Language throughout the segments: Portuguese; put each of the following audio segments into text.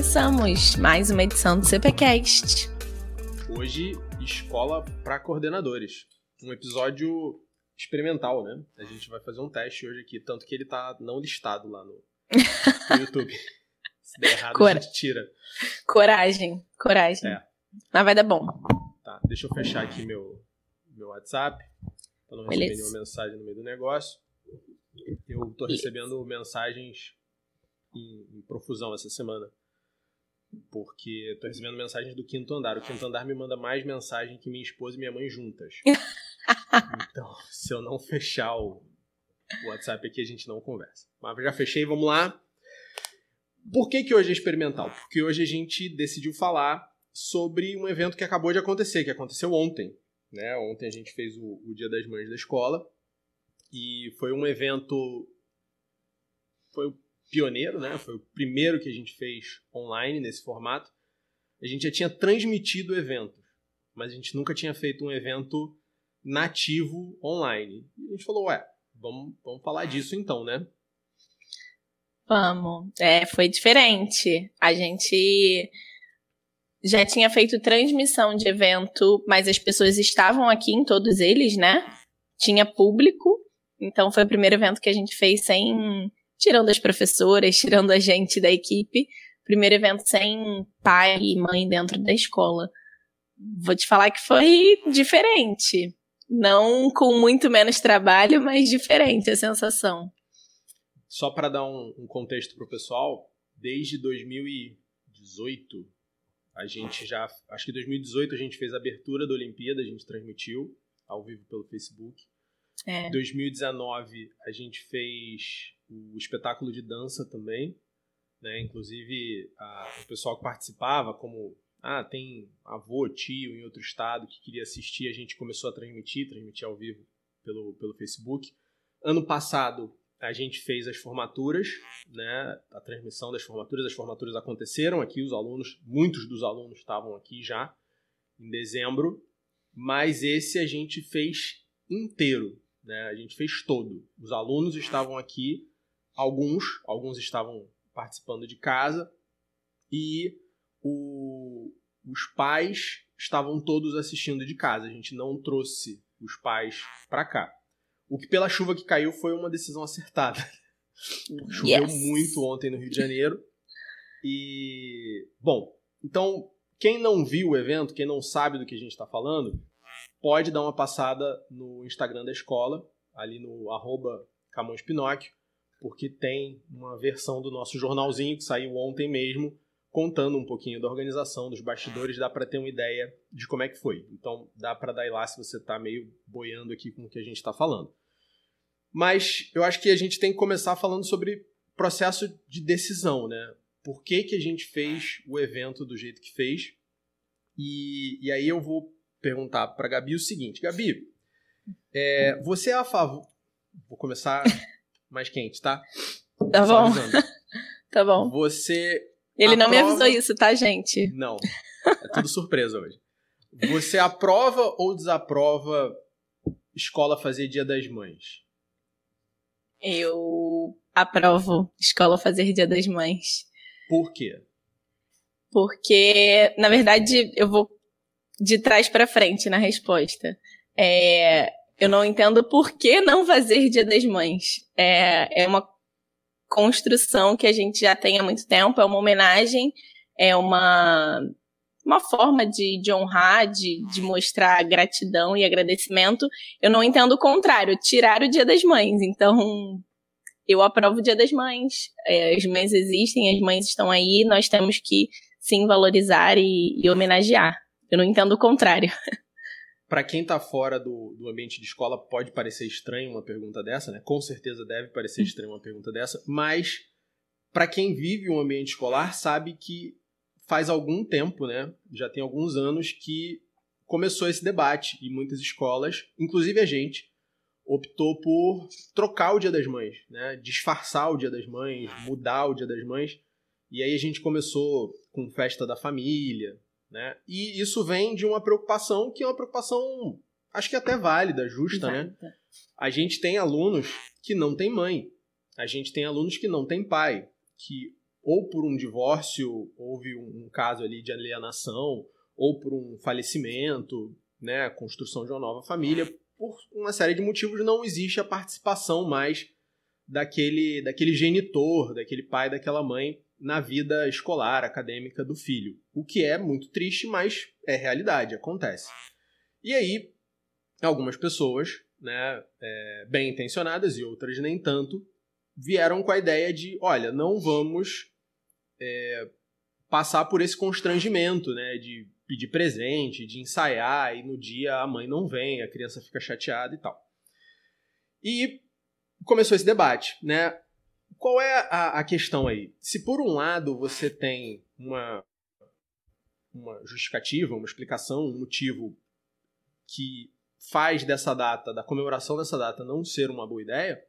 Começamos mais uma edição do CPCast. Hoje, escola para coordenadores. Um episódio experimental, né? A gente vai fazer um teste hoje aqui, tanto que ele tá não listado lá no, no YouTube. Se der errado, Cora... a gente tira. Coragem, coragem. É. Mas vai dar bom. Tá, deixa eu fechar aqui meu, meu WhatsApp, pra não receber nenhuma mensagem no meio do negócio. Eu tô recebendo mensagens em, em profusão essa semana. Porque tô recebendo mensagens do quinto andar. O quinto andar me manda mais mensagem que minha esposa e minha mãe juntas. então, se eu não fechar o, WhatsApp aqui, a gente não conversa. Mas já fechei, vamos lá. Por que, que hoje é experimental? Porque hoje a gente decidiu falar sobre um evento que acabou de acontecer, que aconteceu ontem. Né? Ontem a gente fez o, o Dia das Mães da escola. E foi um evento. Foi o pioneiro, né? Foi o primeiro que a gente fez online nesse formato. A gente já tinha transmitido eventos, mas a gente nunca tinha feito um evento nativo online. E a gente falou, ué, vamos, vamos falar disso então, né? Vamos. É, foi diferente. A gente já tinha feito transmissão de evento, mas as pessoas estavam aqui em todos eles, né? Tinha público. Então foi o primeiro evento que a gente fez sem tirando as professoras, tirando a gente da equipe, primeiro evento sem pai e mãe dentro da escola. Vou te falar que foi diferente. Não com muito menos trabalho, mas diferente a sensação. Só para dar um, um contexto para o pessoal, desde 2018, a gente já. Acho que 2018 a gente fez a abertura da Olimpíada, a gente transmitiu ao vivo pelo Facebook. É. 2019 a gente fez o espetáculo de dança também, né? Inclusive a, o pessoal que participava, como ah, tem avô, tio em outro estado que queria assistir, a gente começou a transmitir, transmitir ao vivo pelo, pelo Facebook. Ano passado a gente fez as formaturas, né? A transmissão das formaturas, as formaturas aconteceram aqui, os alunos, muitos dos alunos estavam aqui já em dezembro, mas esse a gente fez inteiro, né? A gente fez todo. Os alunos estavam aqui alguns, alguns estavam participando de casa e o, os pais estavam todos assistindo de casa. A gente não trouxe os pais para cá. O que pela chuva que caiu foi uma decisão acertada. Choveu yes. muito ontem no Rio de Janeiro. E bom, então quem não viu o evento, quem não sabe do que a gente está falando, pode dar uma passada no Instagram da escola, ali no arroba Camões Pinóquio, porque tem uma versão do nosso jornalzinho que saiu ontem mesmo, contando um pouquinho da organização, dos bastidores, dá para ter uma ideia de como é que foi. Então dá para dar lá se você está meio boiando aqui com o que a gente está falando. Mas eu acho que a gente tem que começar falando sobre processo de decisão, né? Por que, que a gente fez o evento do jeito que fez? E, e aí eu vou perguntar para Gabi o seguinte, Gabi, é, você é a favor? Vou começar mais quente, tá? Tá bom. tá bom. Você. Ele aprova... não me avisou isso, tá, gente? Não. É tudo surpresa hoje. Você aprova ou desaprova escola fazer Dia das Mães? Eu aprovo escola fazer Dia das Mães. Por quê? Porque, na verdade, eu vou de trás para frente na resposta. É, eu não entendo por que não fazer Dia das Mães. É, é uma construção que a gente já tem há muito tempo, é uma homenagem, é uma, uma forma de, de honrar, de, de mostrar gratidão e agradecimento. Eu não entendo o contrário, tirar o Dia das Mães. Então, eu aprovo o Dia das Mães. É, as mães existem, as mães estão aí, nós temos que sim valorizar e, e homenagear. Eu não entendo o contrário. para quem está fora do, do ambiente de escola, pode parecer estranho uma pergunta dessa, né? Com certeza deve parecer estranho uma pergunta dessa, mas para quem vive um ambiente escolar, sabe que faz algum tempo, né? Já tem alguns anos que começou esse debate e muitas escolas, inclusive a gente, optou por trocar o Dia das Mães, né? Disfarçar o Dia das Mães, mudar o Dia das Mães. E aí a gente começou com festa da família, né? E isso vem de uma preocupação que é uma preocupação, acho que até válida, justa, né? A gente tem alunos que não têm mãe. A gente tem alunos que não têm pai, que ou por um divórcio, houve um, caso ali de alienação, ou por um falecimento, né, construção de uma nova família, por uma série de motivos não existe a participação mais daquele, daquele genitor, daquele pai, daquela mãe na vida escolar, acadêmica do filho. O que é muito triste, mas é realidade, acontece. E aí, algumas pessoas, né, é, bem intencionadas e outras nem tanto, vieram com a ideia de, olha, não vamos é, passar por esse constrangimento, né, de pedir presente, de ensaiar e no dia a mãe não vem, a criança fica chateada e tal. E começou esse debate, né? Qual é a, a questão aí? Se por um lado você tem uma, uma justificativa, uma explicação, um motivo que faz dessa data, da comemoração dessa data, não ser uma boa ideia,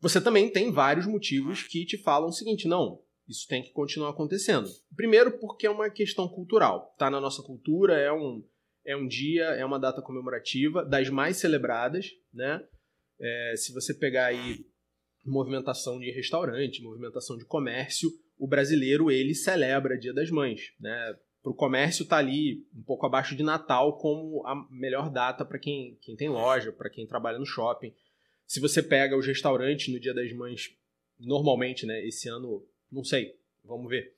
você também tem vários motivos que te falam o seguinte: não, isso tem que continuar acontecendo. Primeiro, porque é uma questão cultural. Está na nossa cultura, é um, é um dia, é uma data comemorativa, das mais celebradas, né? É, se você pegar aí movimentação de restaurante, movimentação de comércio, o brasileiro ele celebra Dia das Mães, né? Para o comércio tá ali um pouco abaixo de Natal como a melhor data para quem, quem tem loja, para quem trabalha no shopping. Se você pega os restaurantes no Dia das Mães, normalmente, né? Esse ano não sei. Vamos ver.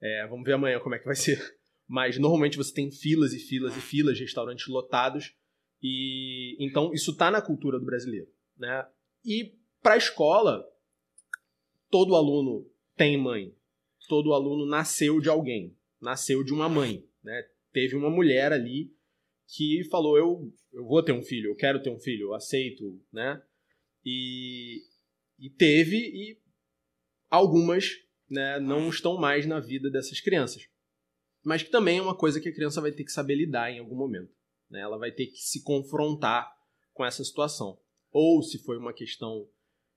É, vamos ver amanhã como é que vai ser. Mas normalmente você tem filas e filas e filas de restaurantes lotados. E então isso está na cultura do brasileiro. Né? E para a escola, todo aluno tem mãe. Todo aluno nasceu de alguém. Nasceu de uma mãe. Né? Teve uma mulher ali que falou: eu, eu vou ter um filho, eu quero ter um filho, eu aceito. Né? E, e teve, e algumas né, não estão mais na vida dessas crianças. Mas que também é uma coisa que a criança vai ter que saber lidar em algum momento. Né? Ela vai ter que se confrontar com essa situação. Ou se foi uma questão,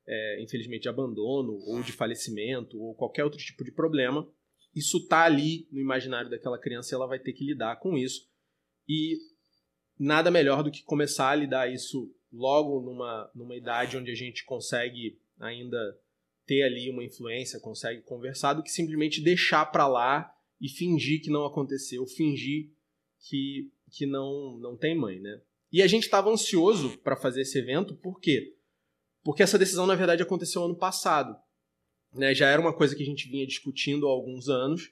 é, infelizmente, de abandono, ou de falecimento, ou qualquer outro tipo de problema, isso está ali no imaginário daquela criança e ela vai ter que lidar com isso. E nada melhor do que começar a lidar isso logo numa, numa idade onde a gente consegue ainda ter ali uma influência, consegue conversar, do que simplesmente deixar para lá e fingir que não aconteceu, fingir que, que não, não tem mãe, né? E a gente estava ansioso para fazer esse evento, por quê? Porque essa decisão, na verdade, aconteceu ano passado. Né? Já era uma coisa que a gente vinha discutindo há alguns anos,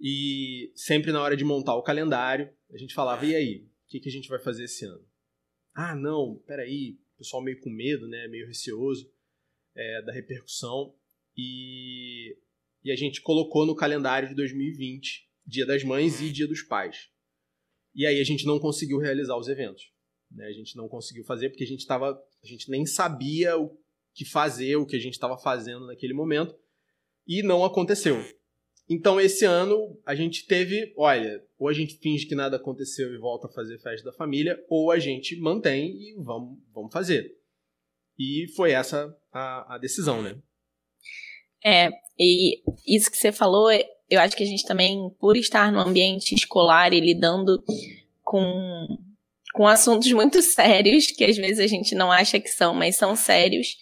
e sempre na hora de montar o calendário, a gente falava, e aí, o que, que a gente vai fazer esse ano? Ah, não, peraí, o pessoal meio com medo, né? meio receoso é, da repercussão e, e a gente colocou no calendário de 2020 Dia das Mães e Dia dos Pais. E aí a gente não conseguiu realizar os eventos. Né? A gente não conseguiu fazer porque a gente estava, a gente nem sabia o que fazer, o que a gente estava fazendo naquele momento e não aconteceu. Então esse ano a gente teve, olha, ou a gente finge que nada aconteceu e volta a fazer festa da família, ou a gente mantém e vamos, vamos fazer. E foi essa a, a decisão, né? É, e isso que você falou, eu acho que a gente também, por estar no ambiente escolar e lidando com, com assuntos muito sérios, que às vezes a gente não acha que são, mas são sérios,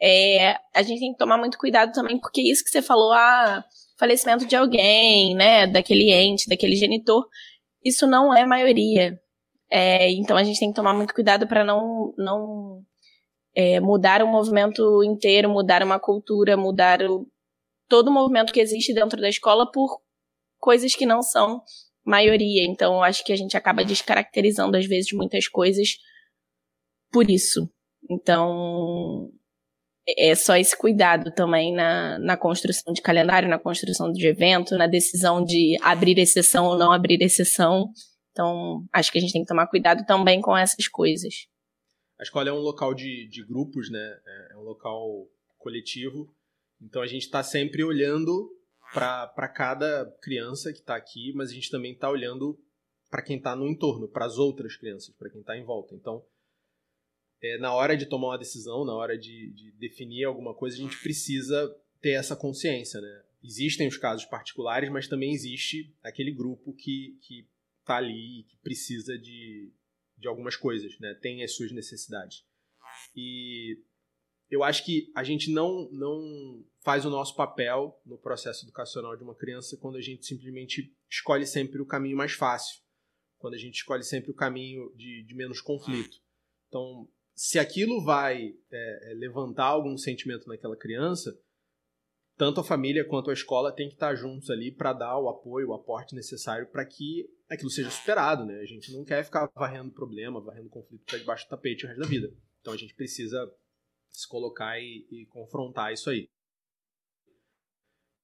é, a gente tem que tomar muito cuidado também, porque isso que você falou, ah, falecimento de alguém, né, daquele ente, daquele genitor, isso não é maioria. É, então a gente tem que tomar muito cuidado para não, não é, mudar o movimento inteiro, mudar uma cultura, mudar o, todo o movimento que existe dentro da escola por coisas que não são maioria. Então, eu acho que a gente acaba descaracterizando, às vezes, muitas coisas por isso. Então, é só esse cuidado também na, na construção de calendário, na construção de evento, na decisão de abrir exceção ou não abrir exceção. Então, acho que a gente tem que tomar cuidado também com essas coisas. A escola é um local de, de grupos, né? É, é um local coletivo. Então a gente está sempre olhando para cada criança que está aqui, mas a gente também está olhando para quem está no entorno, para as outras crianças, para quem está em volta. Então, é, na hora de tomar uma decisão, na hora de, de definir alguma coisa, a gente precisa ter essa consciência, né? Existem os casos particulares, mas também existe aquele grupo que está ali e que precisa de, de algumas coisas, né? Tem as suas necessidades. E eu acho que a gente não, não faz o nosso papel no processo educacional de uma criança quando a gente simplesmente escolhe sempre o caminho mais fácil, quando a gente escolhe sempre o caminho de, de menos conflito. Então, se aquilo vai é, é levantar algum sentimento naquela criança, tanto a família quanto a escola tem que estar juntos ali para dar o apoio, o aporte necessário para que aquilo seja superado, né? A gente não quer ficar varrendo problema, varrendo conflito para debaixo do tapete o resto da vida. Então a gente precisa se colocar e, e confrontar isso aí.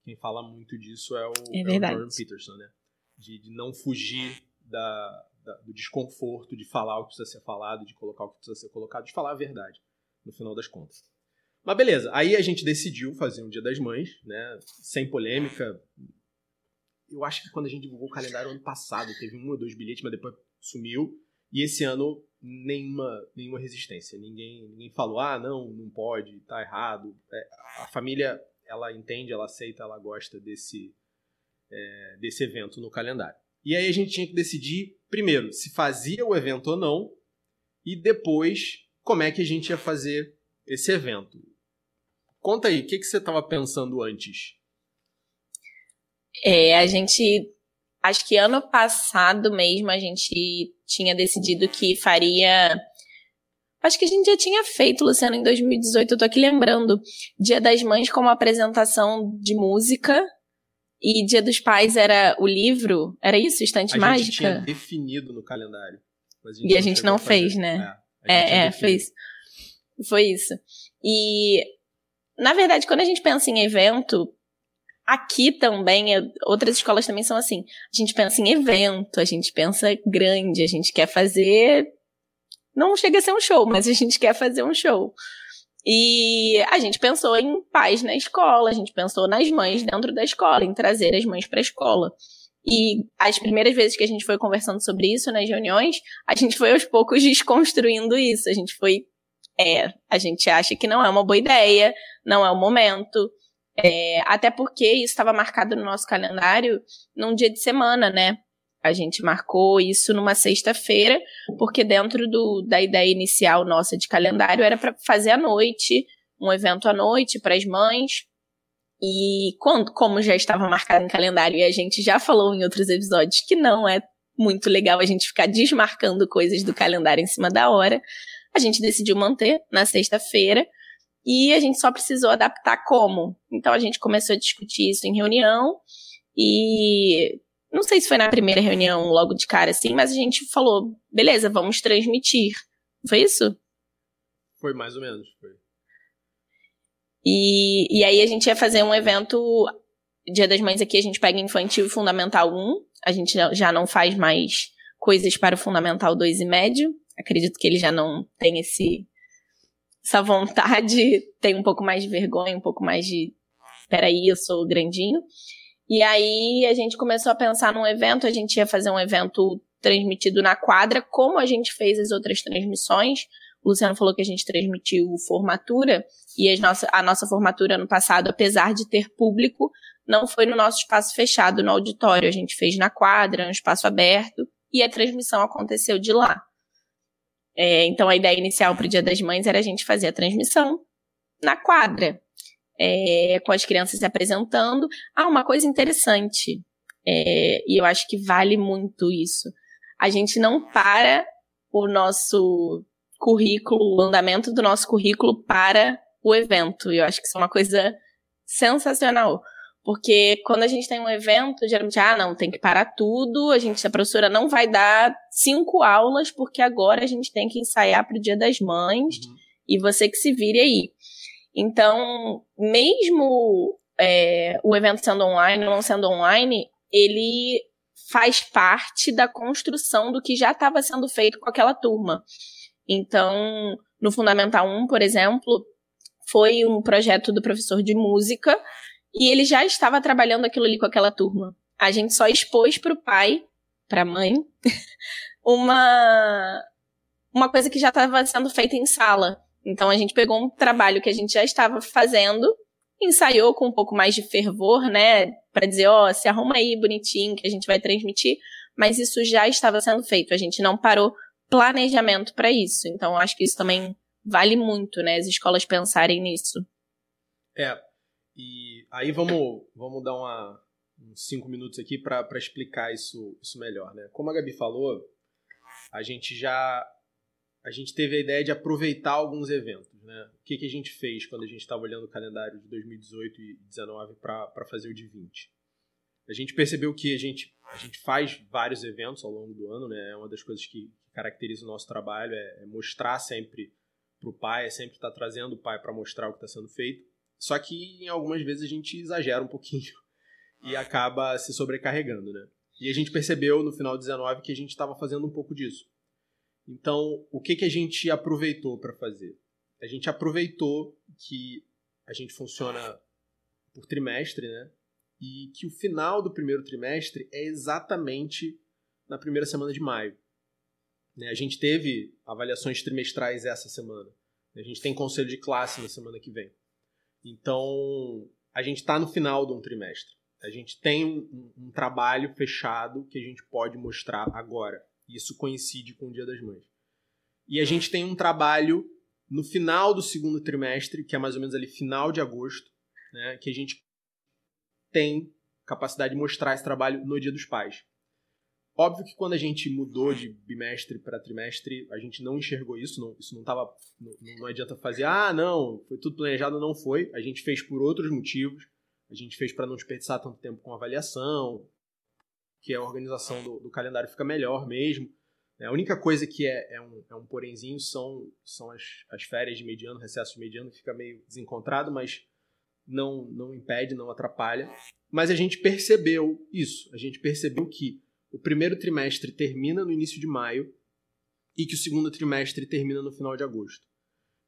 Quem fala muito disso é o, é é o Jordan Peterson, né? De, de não fugir da, da, do desconforto de falar o que precisa ser falado, de colocar o que precisa ser colocado, de falar a verdade, no final das contas. Mas beleza, aí a gente decidiu fazer um Dia das Mães, né? Sem polêmica. Eu acho que quando a gente divulgou o calendário ano passado, teve um ou dois bilhetes, mas depois sumiu. E esse ano, nenhuma, nenhuma resistência. Ninguém, ninguém falou, ah, não, não pode, tá errado. É, a família, ela entende, ela aceita, ela gosta desse, é, desse evento no calendário. E aí a gente tinha que decidir, primeiro, se fazia o evento ou não, e depois, como é que a gente ia fazer esse evento. Conta aí, o que, que você estava pensando antes? É, a gente. Acho que ano passado mesmo a gente tinha decidido que faria. Acho que a gente já tinha feito, Luciano, em 2018, eu tô aqui lembrando. Dia das Mães como apresentação de música. E Dia dos Pais era o livro. Era isso? Estante a Mágica? A gente tinha definido no calendário. E a gente não fez, né? É, é, é fez. Foi isso. E, na verdade, quando a gente pensa em evento, aqui também, outras escolas também são assim. A gente pensa em evento, a gente pensa grande, a gente quer fazer. Não chega a ser um show, mas a gente quer fazer um show. E a gente pensou em pais na escola, a gente pensou nas mães dentro da escola, em trazer as mães para a escola. E as primeiras vezes que a gente foi conversando sobre isso nas reuniões, a gente foi aos poucos desconstruindo isso. A gente foi é, a gente acha que não é uma boa ideia, não é o momento. É, até porque isso estava marcado no nosso calendário num dia de semana, né? A gente marcou isso numa sexta-feira, porque dentro do, da ideia inicial nossa de calendário era para fazer à noite, um evento à noite para as mães. E quando, como já estava marcado em calendário e a gente já falou em outros episódios que não é muito legal a gente ficar desmarcando coisas do calendário em cima da hora, a gente decidiu manter na sexta-feira e a gente só precisou adaptar como. Então a gente começou a discutir isso em reunião e não sei se foi na primeira reunião logo de cara assim, mas a gente falou, beleza, vamos transmitir. Foi isso? Foi mais ou menos, foi. E, e aí a gente ia fazer um evento Dia das Mães aqui a gente pega infantil e fundamental 1. A gente já não faz mais coisas para o fundamental 2 e médio. Acredito que ele já não tem esse essa vontade, tem um pouco mais de vergonha, um pouco mais de peraí, eu sou grandinho. E aí a gente começou a pensar num evento, a gente ia fazer um evento transmitido na quadra, como a gente fez as outras transmissões. O Luciano falou que a gente transmitiu formatura, e a nossa, a nossa formatura ano passado, apesar de ter público, não foi no nosso espaço fechado, no auditório. A gente fez na quadra, no espaço aberto, e a transmissão aconteceu de lá. É, então a ideia inicial para o Dia das Mães era a gente fazer a transmissão na quadra, é, com as crianças se apresentando. Ah, uma coisa interessante, é, e eu acho que vale muito isso. A gente não para o nosso currículo, o andamento do nosso currículo para o evento. Eu acho que isso é uma coisa sensacional. Porque quando a gente tem um evento, geralmente, ah, não, tem que parar tudo, a gente, a professora não vai dar cinco aulas, porque agora a gente tem que ensaiar para o Dia das Mães, uhum. e você que se vire aí. Então, mesmo é, o evento sendo online ou não sendo online, ele faz parte da construção do que já estava sendo feito com aquela turma. Então, no Fundamental 1, por exemplo, foi um projeto do professor de música e ele já estava trabalhando aquilo ali com aquela turma. A gente só expôs para o pai, para a mãe, uma uma coisa que já estava sendo feita em sala. Então a gente pegou um trabalho que a gente já estava fazendo, ensaiou com um pouco mais de fervor, né, para dizer, ó, oh, se arruma aí bonitinho que a gente vai transmitir, mas isso já estava sendo feito. A gente não parou planejamento para isso. Então acho que isso também vale muito, né, as escolas pensarem nisso. É, e aí vamos, vamos dar uma, uns cinco minutos aqui para explicar isso, isso melhor, né? Como a Gabi falou, a gente já a gente teve a ideia de aproveitar alguns eventos, né? O que, que a gente fez quando a gente estava olhando o calendário de 2018 e 2019 para fazer o de 20? A gente percebeu que a gente, a gente faz vários eventos ao longo do ano, né? É uma das coisas que caracteriza o nosso trabalho, é, é mostrar sempre para o pai, é sempre estar tá trazendo o pai para mostrar o que está sendo feito. Só que em algumas vezes a gente exagera um pouquinho e acaba se sobrecarregando, né? E a gente percebeu no final de 19 que a gente estava fazendo um pouco disso. Então, o que, que a gente aproveitou para fazer? A gente aproveitou que a gente funciona por trimestre, né? E que o final do primeiro trimestre é exatamente na primeira semana de maio. Né? A gente teve avaliações trimestrais essa semana. A gente tem conselho de classe na semana que vem. Então, a gente está no final de um trimestre. A gente tem um, um, trabalho fechado que a gente pode mostrar agora. Isso coincide com o Dia das Mães. E a gente tem um trabalho no final do segundo trimestre, que é mais ou menos ali final de agosto, né, que a gente tem capacidade de mostrar esse trabalho no Dia dos Pais. Óbvio que quando a gente mudou de bimestre para trimestre, a gente não enxergou isso, não, isso não tava. Não, não adianta fazer, ah, não, foi tudo planejado, não foi. A gente fez por outros motivos. A gente fez para não desperdiçar tanto tempo com avaliação, que a organização do, do calendário fica melhor mesmo. É, a única coisa que é, é, um, é um porenzinho são, são as, as férias de mediano, recesso de mediano, fica meio desencontrado, mas não, não impede, não atrapalha. Mas a gente percebeu isso. A gente percebeu que o primeiro trimestre termina no início de maio e que o segundo trimestre termina no final de agosto.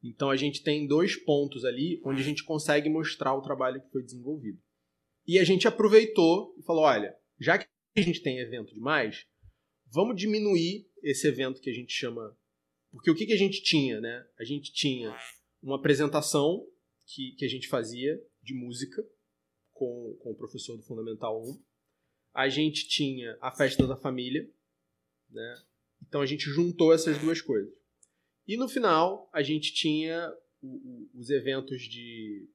Então a gente tem dois pontos ali onde a gente consegue mostrar o trabalho que foi desenvolvido. E a gente aproveitou e falou: olha, já que a gente tem evento demais, vamos diminuir esse evento que a gente chama. Porque o que, que a gente tinha, né? A gente tinha uma apresentação que, que a gente fazia de música com, com o professor do Fundamental 1 a gente tinha a festa da família, né? Então a gente juntou essas duas coisas. E no final a gente tinha os eventos de,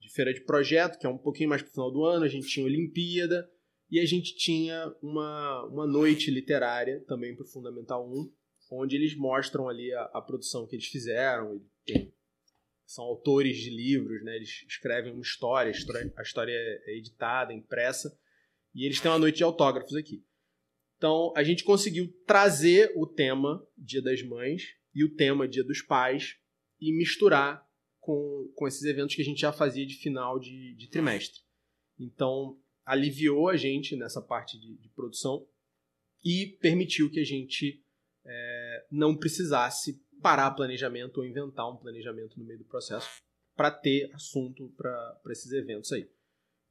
de feira de projeto, que é um pouquinho mais para o final do ano, a gente tinha a Olimpíada e a gente tinha uma, uma noite literária também para o Fundamental 1, onde eles mostram ali a, a produção que eles fizeram. Tem, são autores de livros, né? eles escrevem uma história, a história, a história é editada, impressa, e eles têm uma noite de autógrafos aqui. Então, a gente conseguiu trazer o tema Dia das Mães e o tema Dia dos Pais e misturar com, com esses eventos que a gente já fazia de final de, de trimestre. Então, aliviou a gente nessa parte de, de produção e permitiu que a gente é, não precisasse parar planejamento ou inventar um planejamento no meio do processo para ter assunto para esses eventos aí.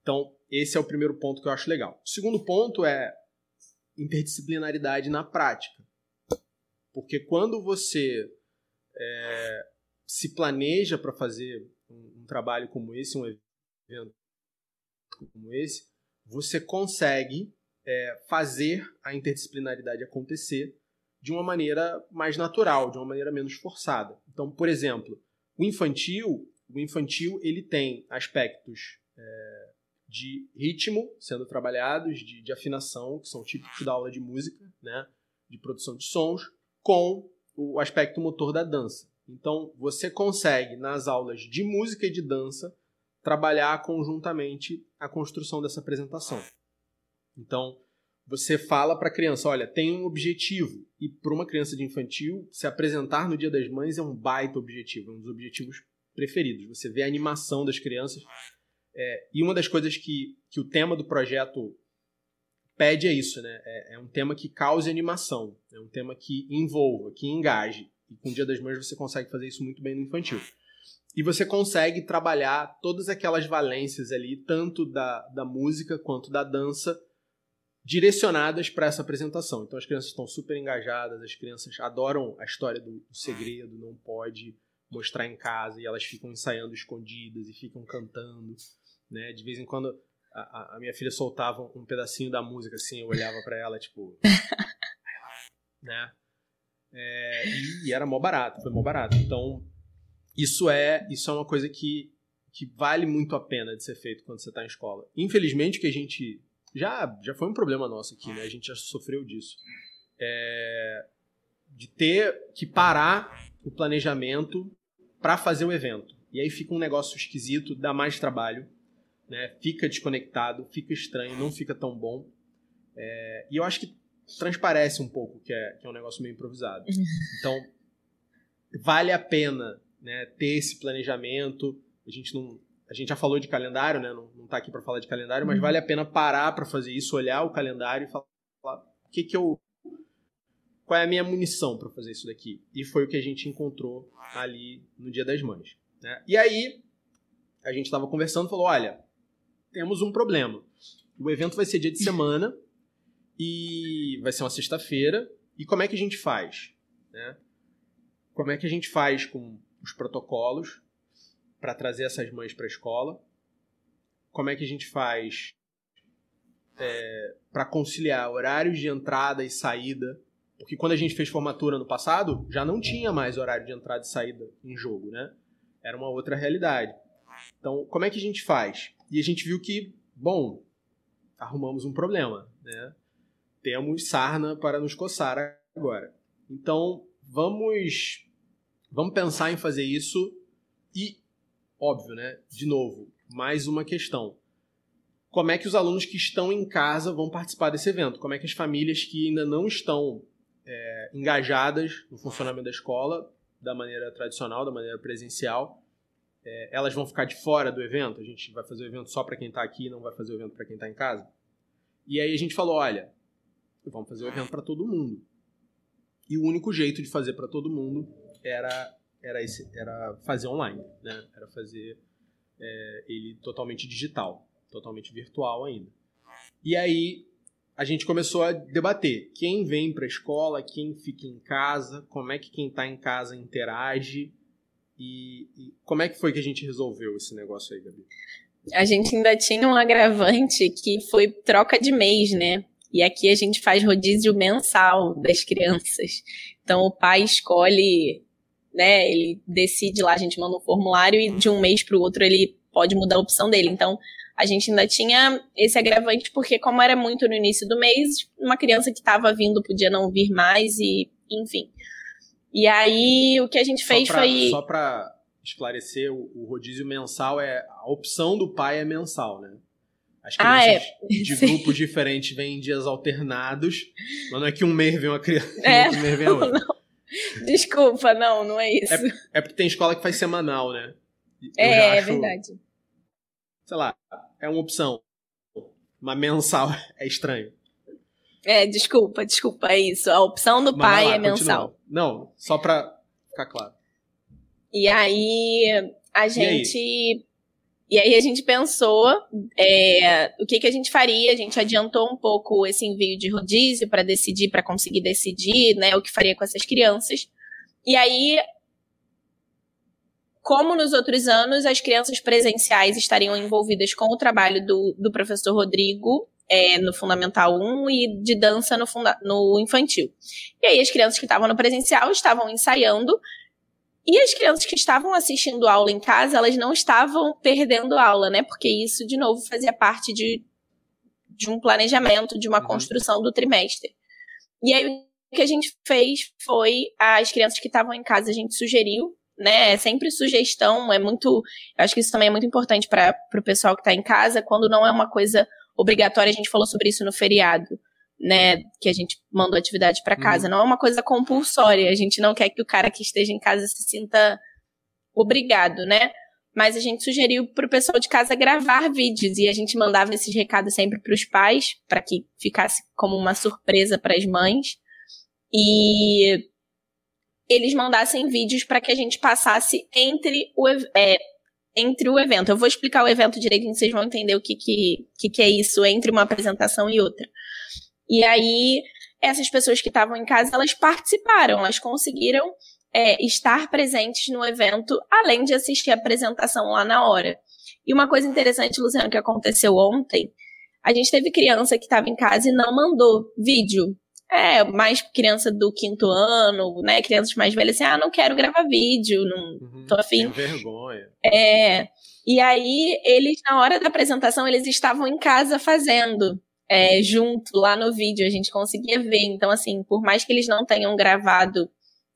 Então, esse é o primeiro ponto que eu acho legal. O segundo ponto é interdisciplinaridade na prática. Porque quando você é, se planeja para fazer um, um, trabalho como esse, um evento como esse, você consegue é, fazer a interdisciplinaridade acontecer de uma maneira mais natural, de uma maneira menos forçada. Então, por exemplo, o infantil, o infantil ele tem aspectos é, de ritmo sendo trabalhados, de, de afinação, que são típicos da aula de música, né? de produção de sons, com o aspecto motor da dança. Então, você consegue, nas aulas de música e de dança, trabalhar conjuntamente a construção dessa apresentação. Então, você fala para a criança: olha, tem um objetivo. E para uma criança de infantil, se apresentar no Dia das Mães é um baita objetivo, é um dos objetivos preferidos. Você vê a animação das crianças é, e uma das coisas que, que o tema do projeto pede é isso, né? É, é, um tema que cause animação, é um tema que envolva, que engaje. E com o Dia das Mães você consegue fazer isso muito bem no infantil. E você consegue trabalhar todas aquelas valências ali, tanto da, da música quanto da dança, direcionadas para essa apresentação. Então as crianças estão super engajadas, as crianças adoram a história do, do segredo, não pode mostrar em casa, e elas ficam ensaiando escondidas e ficam cantando. Né? De vez em quando a, a minha filha soltava um pedacinho da música, assim, eu olhava para ela, tipo. né? É, e, e, era mó barato, foi mó barato. Então, isso é isso é uma coisa que, que vale muito a pena de ser feito quando você está em escola. Infelizmente, que a gente já já foi um problema nosso aqui, né? A gente já sofreu disso. É, de ter que parar o planejamento para fazer o evento. E aí fica um negócio esquisito, dá mais trabalho, né? Fica desconectado, fica estranho, não fica tão bom. É, e eu acho que transparece um pouco que é, que é um negócio meio improvisado. Então, vale a pena né, ter esse planejamento. A gente não. A gente já falou de calendário, né? Não, não tá aqui para falar de calendário, mas uhum. vale a pena parar para fazer isso, olhar o calendário e falar, falar o que que eu qual é a minha munição para fazer isso daqui. E foi o que a gente encontrou ali no Dia das Mães. Né? E aí, a gente estava conversando e falou: olha, temos um problema. O evento vai ser dia de semana e vai ser uma sexta-feira. E como é que a gente faz? Né? Como é que a gente faz com os protocolos para trazer essas mães para a escola? Como é que a gente faz é, para conciliar horários de entrada e saída porque quando a gente fez formatura no passado, já não tinha mais horário de entrada e saída em jogo, né? Era uma outra realidade. Então, como é que a gente faz? E a gente viu que, bom, arrumamos um problema, né? Temos sarna para nos coçar agora. Então, vamos vamos pensar em fazer isso e óbvio, né? De novo, mais uma questão. Como é que os alunos que estão em casa vão participar desse evento? Como é que as famílias que ainda não estão é, engajadas no funcionamento da escola da maneira tradicional, da maneira presencial. É, elas vão ficar de fora do evento. A gente vai fazer o evento só para quem está aqui, não vai fazer o evento para quem está em casa. E aí a gente falou, olha, vamos fazer o evento para todo mundo. E o único jeito de fazer para todo mundo era era esse, era fazer online, né? Era fazer é, ele totalmente digital, totalmente virtual ainda. E aí a gente começou a debater quem vem para a escola, quem fica em casa, como é que quem está em casa interage e, e, como é que foi que a gente resolveu esse negócio aí, Gabi? A gente ainda tinha um agravante que foi troca de mês, né? E aqui a gente faz rodízio mensal das crianças. Então o pai escolhe, né? Ele decide lá, a gente manda um formulário e de um mês para o outro ele pode mudar a opção dele. Então a gente ainda tinha esse agravante, porque como era muito no início do mês, uma criança que estava vindo podia não vir mais e, enfim. E aí o que a gente fez só pra, foi. Só para esclarecer, o, rodízio mensal é. A opção do pai é mensal, né? As crianças ah, é. de grupos diferentes vêm em dias alternados, mas não é que um mês vem uma criança é, outro mês vem a outra. Não. Desculpa, não, não é isso. É, é, porque tem escola que faz semanal, né? Eu é, é acho, é verdade. Sei lá, é uma opção. Uma mensal é estranho. É, desculpa, desculpa, é isso. A opção do Mas pai lá, é mensal. Continua. Não, só pra ficar claro. E aí a gente. E aí, e aí a gente pensou é, o que, que a gente faria. A gente adiantou um pouco esse envio de rodízio para decidir, para conseguir decidir, né, o que faria com essas crianças. E aí como nos outros anos, as crianças presenciais estariam envolvidas com o trabalho do, do professor Rodrigo é, no Fundamental 1 e de dança no, funda no infantil. E aí as crianças que estavam no presencial estavam ensaiando e as crianças que estavam assistindo aula em casa, elas não estavam perdendo aula, né? Porque isso, de novo, fazia parte de, de um planejamento, de uma uhum. construção do trimestre. E aí o que a gente fez foi, as crianças que estavam em casa, a gente sugeriu né? É sempre sugestão, é muito. Eu acho que isso também é muito importante para o pessoal que está em casa, quando não é uma coisa obrigatória, a gente falou sobre isso no feriado, né? Que a gente mandou atividade para casa. Uhum. Não é uma coisa compulsória, a gente não quer que o cara que esteja em casa se sinta obrigado, né? Mas a gente sugeriu para o pessoal de casa gravar vídeos e a gente mandava esses recados sempre para os pais, para que ficasse como uma surpresa para as mães. E eles mandassem vídeos para que a gente passasse entre o, é, entre o evento. Eu vou explicar o evento direitinho, vocês vão entender o que, que, que, que é isso entre uma apresentação e outra. E aí, essas pessoas que estavam em casa, elas participaram, elas conseguiram é, estar presentes no evento, além de assistir a apresentação lá na hora. E uma coisa interessante, Luciano, que aconteceu ontem, a gente teve criança que estava em casa e não mandou vídeo É, mais criança do quinto ano, né? Crianças mais velhas assim, ah, não quero gravar vídeo, não uhum, tô afim. Tem vergonha. É. E aí, eles, na hora da apresentação, eles estavam em casa fazendo. É, junto lá no vídeo, a gente conseguia ver. Então, assim, por mais que eles não tenham gravado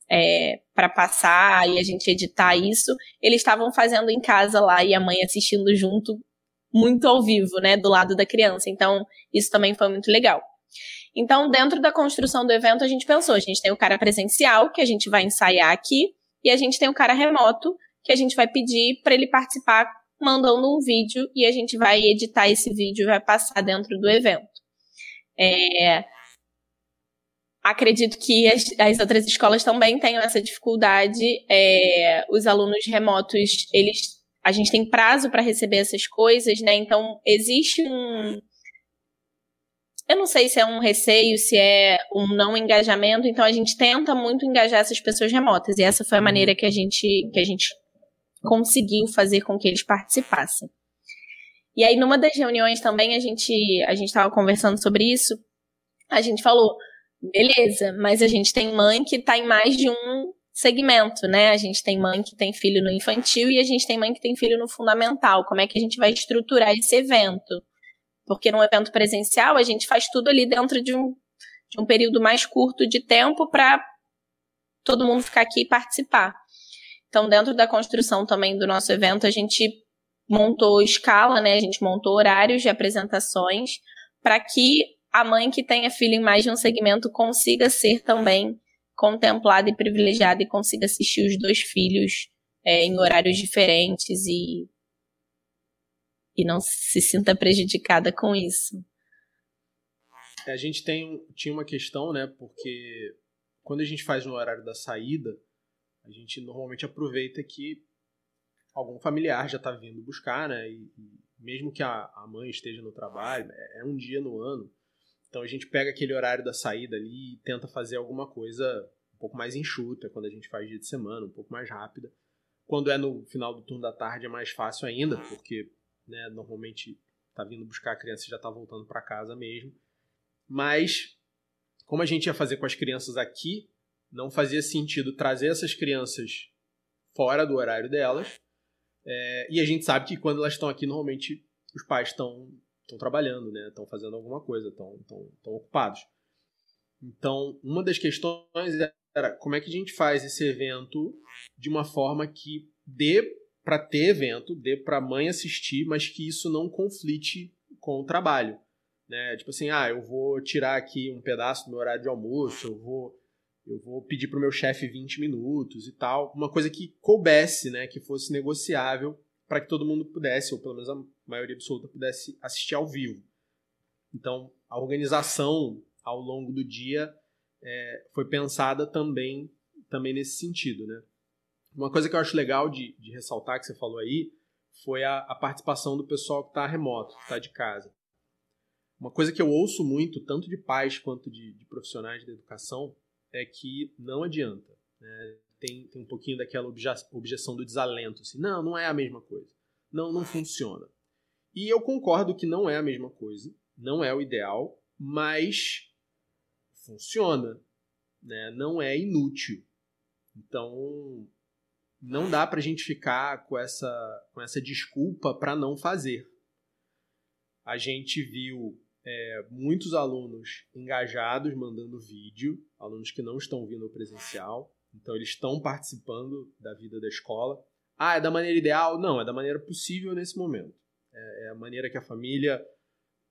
é, para passar e a gente editar isso, eles estavam fazendo em casa lá e a mãe assistindo junto, muito ao vivo, né, do lado da criança. Então, isso também foi muito legal. Então, dentro da construção do evento, a gente pensou: a gente tem o cara presencial, que a gente vai ensaiar aqui, e a gente tem o cara remoto, que a gente vai pedir para ele participar mandando um vídeo e a gente vai editar esse vídeo e vai passar dentro do evento. É, acredito que as, as, outras escolas também tenham essa dificuldade. É, os alunos remotos, eles, a gente tem prazo para receber essas coisas, né? Então existe um eu não sei se é um receio, se é um não engajamento, então a gente tenta muito engajar essas pessoas remotas. E essa foi a uhum. maneira que a gente, que a gente conseguiu fazer com que eles participassem. E aí, numa das reuniões também, a gente a gente estava conversando sobre isso. A gente falou, beleza, mas a gente tem mãe que está em mais de um segmento, né? A gente tem mãe que tem filho no infantil e a gente tem mãe que tem filho no fundamental. Como é que a gente vai estruturar esse evento? Porque num evento presencial, a gente faz tudo ali dentro de um, de um período mais curto de tempo para todo mundo ficar aqui e participar. Então, dentro da construção também do nosso evento, a gente montou escala, né? A gente montou horários de apresentações para que a mãe que tenha filho em mais de um segmento consiga ser também contemplada e privilegiada e consiga assistir os dois filhos é, em horários diferentes e e não se sinta prejudicada com isso. É, a gente tem, tinha uma questão, né? Porque quando a gente faz no horário da saída, a gente normalmente aproveita que algum familiar já está vindo buscar, né? E, e mesmo que a, a, mãe esteja no trabalho, é, é, um dia no ano. Então a gente pega aquele horário da saída ali e tenta fazer alguma coisa um pouco mais enxuta, quando a gente faz dia de semana, um pouco mais rápida. Quando é no final do turno da tarde é mais fácil ainda, porque né? Normalmente tá vindo buscar a criança e já tá voltando para casa mesmo. Mas como a gente ia fazer com as crianças aqui, não fazia sentido trazer essas crianças fora do horário delas. É, e a gente sabe que quando elas estão aqui, normalmente os pais estão trabalhando, né? Estão fazendo alguma coisa, estão ocupados. Então, uma das questões era como é que a gente faz esse evento de uma forma que dê para ter evento, dê para a mãe assistir, mas que isso não conflite com o trabalho. Né? Tipo assim, ah, eu vou tirar aqui um pedaço do meu horário de almoço, eu vou eu vou pedir para o meu chefe 20 minutos e tal, uma coisa que coubesse, né, que fosse negociável para que todo mundo pudesse, ou pelo menos a maioria absoluta pudesse assistir ao vivo. Então, a organização ao longo do dia é, foi pensada também também nesse sentido, né? Uma coisa que eu acho legal de, de ressaltar que você falou aí foi a, a participação do pessoal que está remoto, que está de casa. Uma coisa que eu ouço muito, tanto de pais quanto de, de profissionais da educação, é que não adianta. Né? Tem, tem um pouquinho daquela obje, objeção do desalento. Assim, não, não é a mesma coisa. Não, não funciona. E eu concordo que não é a mesma coisa, não é o ideal, mas funciona. Né? Não é inútil. Então, não dá para a gente ficar com essa, com essa desculpa para não fazer. A gente viu é, muitos alunos engajados mandando vídeo, alunos que não estão vindo ao presencial, então eles estão participando da vida da escola. Ah, é da maneira ideal? Não, é da maneira possível nesse momento. É, é a maneira que a família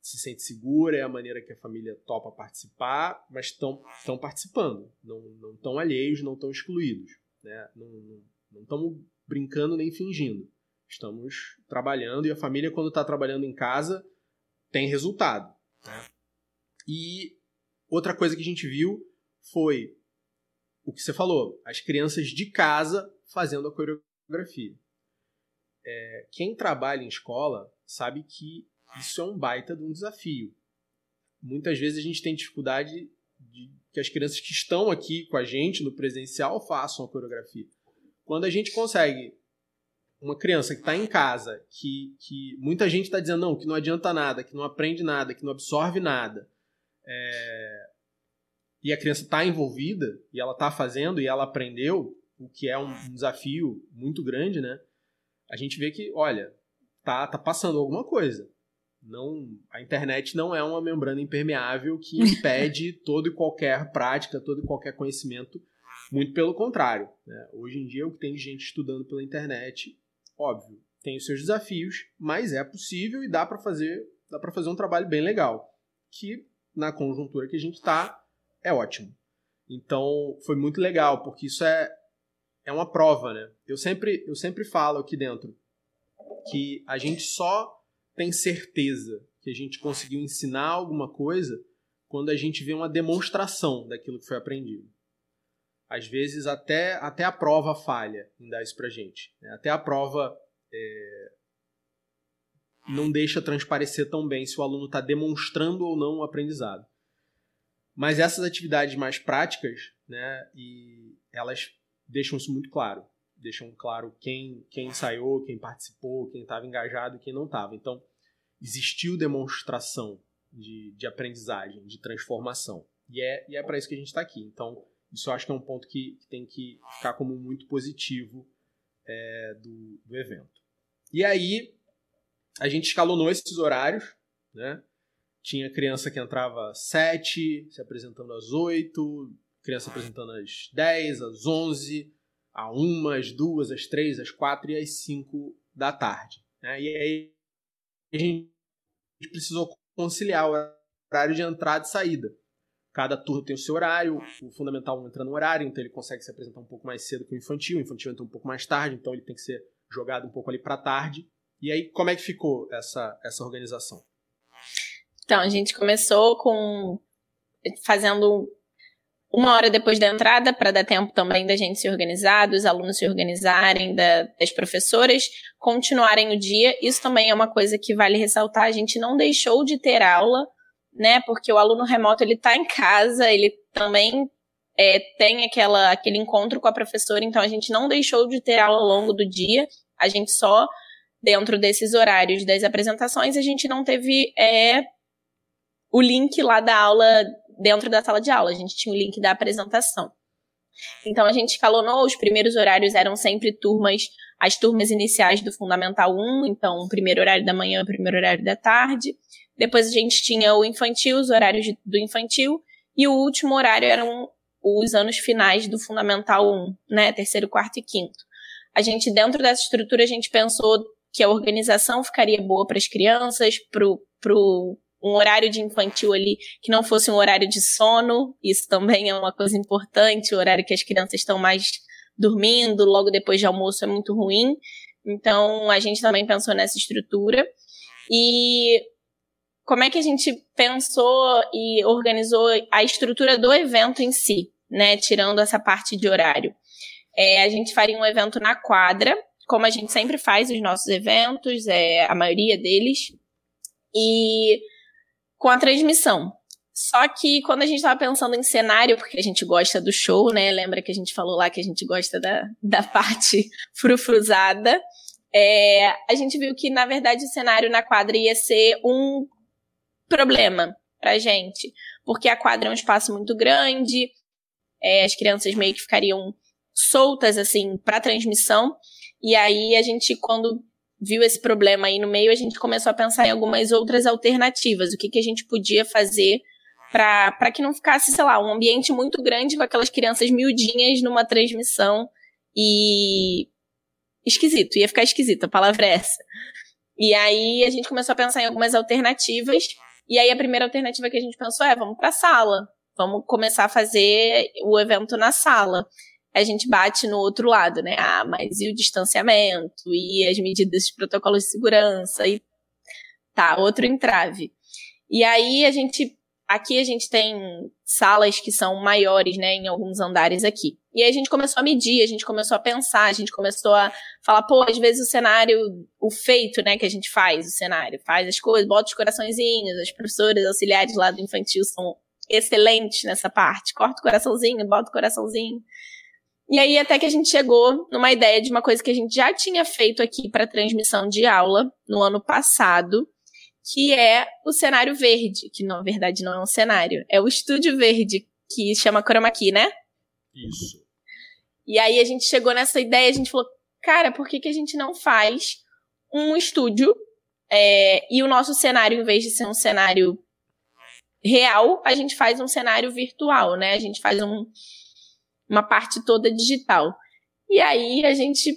se sente segura, é a maneira que a família topa participar, mas estão participando, não estão alheios, não estão excluídos. Né? Não, não, não estamos brincando nem fingindo. Estamos trabalhando e a família, quando está trabalhando em casa, tem resultado. Né? E outra coisa que a gente viu foi o que você falou: as crianças de casa fazendo a coreografia. É, quem trabalha em escola sabe que isso é um baita de um desafio. Muitas vezes a gente tem dificuldade de que as crianças que estão aqui com a gente no presencial façam a coreografia. Quando a gente consegue uma criança que está em casa, que, que muita gente está dizendo não, que não adianta nada, que não aprende nada, que não absorve nada, é, e a criança está envolvida e ela está fazendo e ela aprendeu, o que é um desafio muito grande, né? A gente vê que, olha, tá, tá passando alguma coisa. Não, a internet não é uma membrana impermeável que impede toda e qualquer prática, todo e qualquer conhecimento. Muito pelo contrário. Né? Hoje em dia, o que tem gente estudando pela internet, óbvio, tem os seus desafios, mas é possível e dá para fazer, dá para fazer um trabalho bem legal, que na conjuntura que a gente está é ótimo. Então, foi muito legal, porque isso é é uma prova, né? Eu sempre eu sempre falo aqui dentro que a gente só tem certeza que a gente conseguiu ensinar alguma coisa quando a gente vê uma demonstração daquilo que foi aprendido. Às vezes até, até a prova falha em dar isso pra gente. Né? Até a prova é, não deixa transparecer tão bem se o aluno está demonstrando ou não o aprendizado. Mas essas atividades mais práticas, né, e elas deixam isso muito claro deixam claro quem, quem ensaiou, quem participou, quem estava engajado e quem não estava. Então, existiu demonstração de, de aprendizagem, de transformação. E é, e é para isso que a gente está aqui. Então, isso eu acho que é um ponto que, tem que ficar como muito positivo é, do, do evento. E aí, a gente escalonou esses horários, né? Tinha criança que entrava às 7, se apresentando às 8, criança apresentando às 10, às 11, a uma, às duas, às três, às quatro e às cinco da tarde. Né? E aí a gente precisou conciliar o horário de entrada e saída. Cada turno tem o seu horário, o fundamental entra no horário, então ele consegue se apresentar um pouco mais cedo que o infantil, o infantil entra um pouco mais tarde, então ele tem que ser jogado um pouco ali para tarde. E aí, como é que ficou essa, essa organização? Então, a gente começou com fazendo uma hora depois da entrada, para dar tempo também da gente se organizar, dos alunos se organizarem, da, das professoras continuarem o dia. Isso também é uma coisa que vale ressaltar. A gente não deixou de ter aula, né? Porque o aluno remoto ele está em casa, ele também é, tem aquela, aquele encontro com a professora, então a gente não deixou de ter aula ao longo do dia. A gente só, dentro desses horários das apresentações, a gente não teve é, o link lá da aula dentro da sala de aula. A gente tinha o link da apresentação. Então a gente escalonou, os primeiros horários eram sempre turmas, as turmas iniciais do Fundamental 1, então o primeiro horário da manhã, o primeiro horário da tarde. Depois a gente tinha o infantil, os horários do infantil, e o último horário eram os anos finais do Fundamental 1, né, terceiro, quarto e quinto. A gente, dentro dessa estrutura, a gente pensou que a organização ficaria boa para as crianças, para o um horário de infantil ali que não fosse um horário de sono, isso também é uma coisa importante, o horário que as crianças estão mais dormindo, logo depois de almoço é muito ruim. Então, a gente também pensou nessa estrutura. E como é que a gente pensou e organizou a estrutura do evento em si, né? Tirando essa parte de horário. É, a gente faria um evento na quadra, como a gente sempre faz os nossos eventos, é, a maioria deles. E com a transmissão. Só que quando a gente estava pensando em cenário, porque a gente gosta do show, né? Lembra que a gente falou lá que a gente gosta da, da parte frufruzada. É, a gente viu que, na verdade, o cenário na quadra ia ser um problema pra gente. Porque a quadra é um espaço muito grande, é, as crianças meio que ficariam soltas, assim, pra transmissão. E aí a gente, quando viu esse problema aí no meio, a gente começou a pensar em algumas outras alternativas. O que, que a gente podia fazer para que não ficasse, sei lá, um ambiente muito grande com aquelas crianças miudinhas numa transmissão e. Esquisito, ia ficar esquisito, a palavra é essa. E aí a gente começou a pensar em algumas alternativas. E aí a primeira alternativa que a gente pensou é: vamos para a sala, vamos começar a fazer o evento na sala a gente bate no outro lado, né? Ah, mas e o distanciamento? E as medidas de protocolos de segurança? E tá, outro entrave. E aí a gente. Aqui a gente tem salas que são maiores, né, em alguns andares aqui. E aí a gente começou a medir, a gente começou a pensar, a gente começou a falar, pô, às vezes o cenário, o feito, né, que a gente faz, o cenário, faz as coisas, bota os coraçõezinhos, as professoras auxiliares lá do infantil são excelentes nessa parte. Corta o coraçãozinho, bota o coraçãozinho. E aí até que a gente chegou numa ideia de uma coisa que a gente já tinha feito aqui para transmissão de aula no ano passado, que é o cenário verde, que na verdade não é um cenário, é o estúdio verde, que chama Chroma Key, né? Isso. E aí a gente chegou nessa ideia, a gente falou, cara, por que, que a gente não faz um estúdio é, e o nosso cenário, em vez de ser um cenário real, a gente faz um cenário virtual, né? A gente faz um, uma parte toda digital. E aí a gente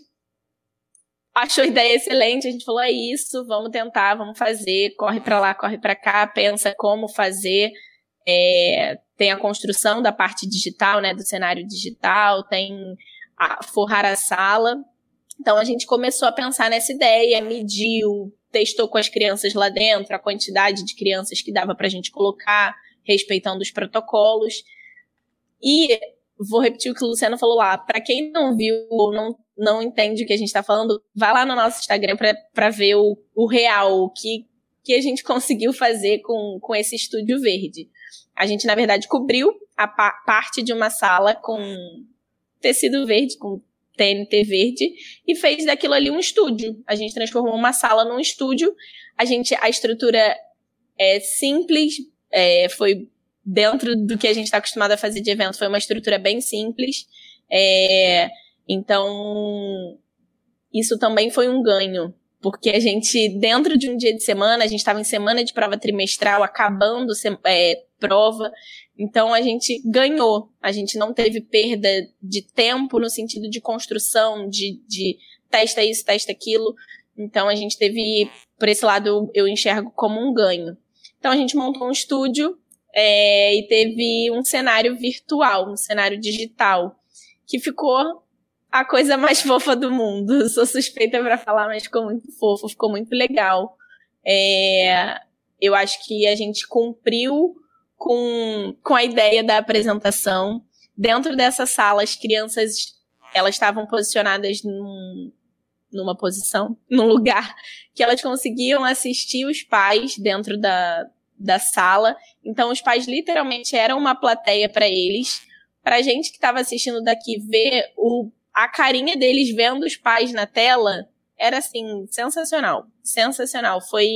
achou a ideia excelente, a gente falou, é isso, vamos tentar, vamos fazer, corre para lá, corre para cá, pensa como fazer. É, tem a construção da parte digital, né, do cenário digital, tem a, forrar a sala. Então a gente começou a pensar nessa ideia, mediu, testou com as crianças lá dentro a quantidade de crianças que dava para a gente colocar, respeitando os protocolos. E vou repetir o que o Luciano falou lá. Para quem não viu ou não, não entende o que a gente está falando, vai lá no nosso Instagram para ver o, o real, o que, que a gente conseguiu fazer com, com esse estúdio verde. A gente, na verdade, cobriu a pa parte de uma sala com tecido verde, com TNT verde, e fez daquilo ali um estúdio. A gente transformou uma sala num estúdio. A gente, a estrutura é simples, é, foi dentro do que a gente está acostumado a fazer de evento, foi uma estrutura bem simples. É, então, isso também foi um ganho porque a gente, dentro de um dia de semana, a gente estava em semana de prova trimestral, acabando é, prova, então a gente ganhou. A gente não teve perda de tempo no sentido de construção, de, de testa isso, testa aquilo. Então a gente teve, por esse lado, eu enxergo como um ganho. Então a gente montou um estúdio é, e teve um cenário virtual, um cenário digital, que ficou a coisa mais fofa do mundo. Sou suspeita para falar, mas ficou muito fofo, ficou muito legal. É, eu acho que a gente cumpriu com, com a ideia da apresentação. Dentro dessa sala, as crianças elas estavam posicionadas num, numa posição, num lugar que elas conseguiam assistir os pais dentro da, da sala. Então, os pais literalmente eram uma plateia para eles. Para gente que estava assistindo daqui ver o a carinha deles vendo os pais na tela era assim, sensacional. Sensacional. Foi.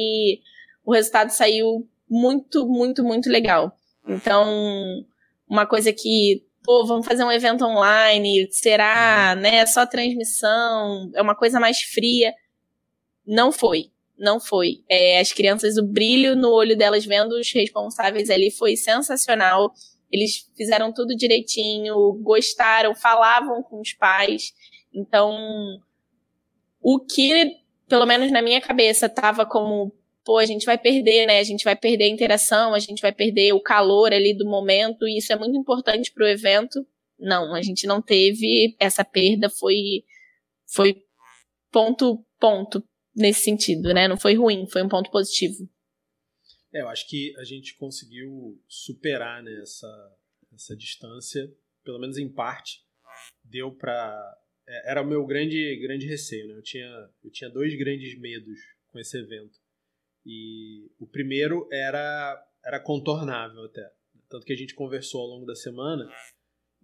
O resultado saiu muito, muito, muito legal. Então, uma coisa que, pô, vamos fazer um evento online, será, né, só transmissão, é uma coisa mais fria. Não foi. Não foi. É, as crianças, o brilho no olho delas vendo os responsáveis ali foi sensacional. Eles fizeram tudo direitinho, gostaram, falavam com os pais. Então, o que, pelo menos na minha cabeça, tava como, pô, a gente vai perder, né? A gente vai perder a interação, a gente vai perder o calor ali do momento, e isso é muito importante para o evento. Não, a gente não teve essa perda, foi foi ponto ponto nesse sentido, né? Não foi ruim, foi um ponto positivo. É, eu acho que a gente conseguiu superar né, essa, essa distância, pelo menos em parte. Deu para é, Era o meu grande, grande receio, né? Eu tinha, eu tinha dois grandes medos com esse evento. E o primeiro era, era contornável até. Tanto que a gente conversou ao longo da semana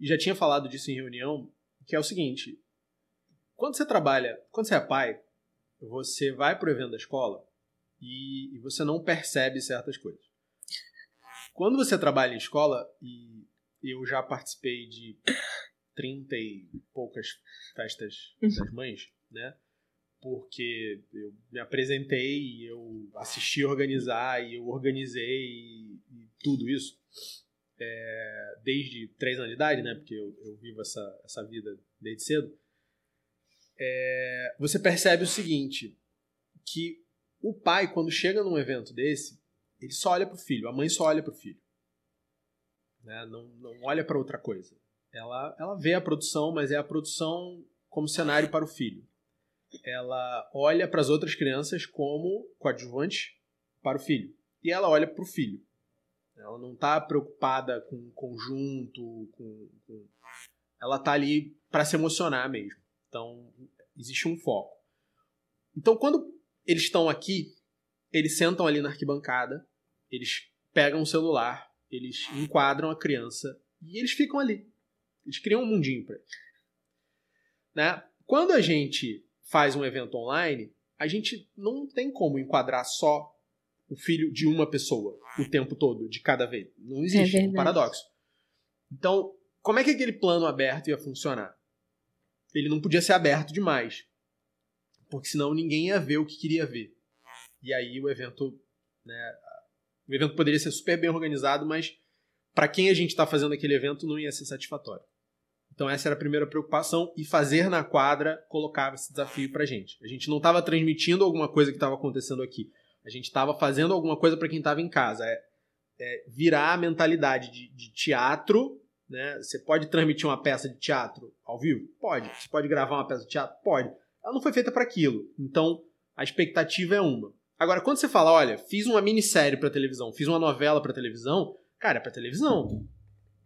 e já tinha falado disso em reunião, que é o seguinte: quando você trabalha, quando você é pai, você vai pro evento da escola, e, e você não percebe certas coisas. Quando você trabalha em escola, e eu já participei de 30 e poucas festas uhum. das mães, né? Porque eu me apresentei eu assisti organizar e eu organizei e, e tudo isso. É, desde três anos de idade, né? Porque eu, eu vivo essa, essa vida desde cedo. É, você percebe o seguinte, que o pai, quando chega num evento desse, ele só olha pro filho, a mãe só olha pro filho. Né? Não, não olha para outra coisa. Ela, ela vê a produção, mas é a produção como cenário para o filho. Ela olha para as outras crianças como coadjuvante para o filho. E ela olha para o filho. Ela não está preocupada com o conjunto, com, com... ela está ali para se emocionar mesmo. Então, existe um foco. Então, quando eles estão aqui, eles sentam ali na arquibancada, eles pegam o celular, eles enquadram a criança e eles ficam ali. Eles criam um mundinho para eles. Né? Quando a gente faz um evento online, a gente não tem como enquadrar só o filho de uma pessoa o tempo todo, de cada vez. Não existe, é, é um paradoxo. Então, como é que aquele plano aberto ia funcionar? Ele não podia ser aberto demais, porque senão ninguém ia ver o que queria ver. E aí o evento, né, o evento poderia ser super bem organizado, mas para quem a gente está fazendo aquele evento não ia ser satisfatório. Então essa era a primeira preocupação e fazer na quadra colocava esse desafio para gente. A gente não estava transmitindo alguma coisa que estava acontecendo aqui. A gente estava fazendo alguma coisa para quem estava em casa. É, é, virar a mentalidade de, de, teatro. Né? Você pode transmitir uma peça de teatro ao vivo? Pode. Você pode gravar uma peça de teatro? Pode. Ela não foi feita para aquilo. Então a expectativa é uma. Agora, quando você fala, olha, fiz uma minissérie para televisão, fiz uma novela para televisão, cara, é para televisão.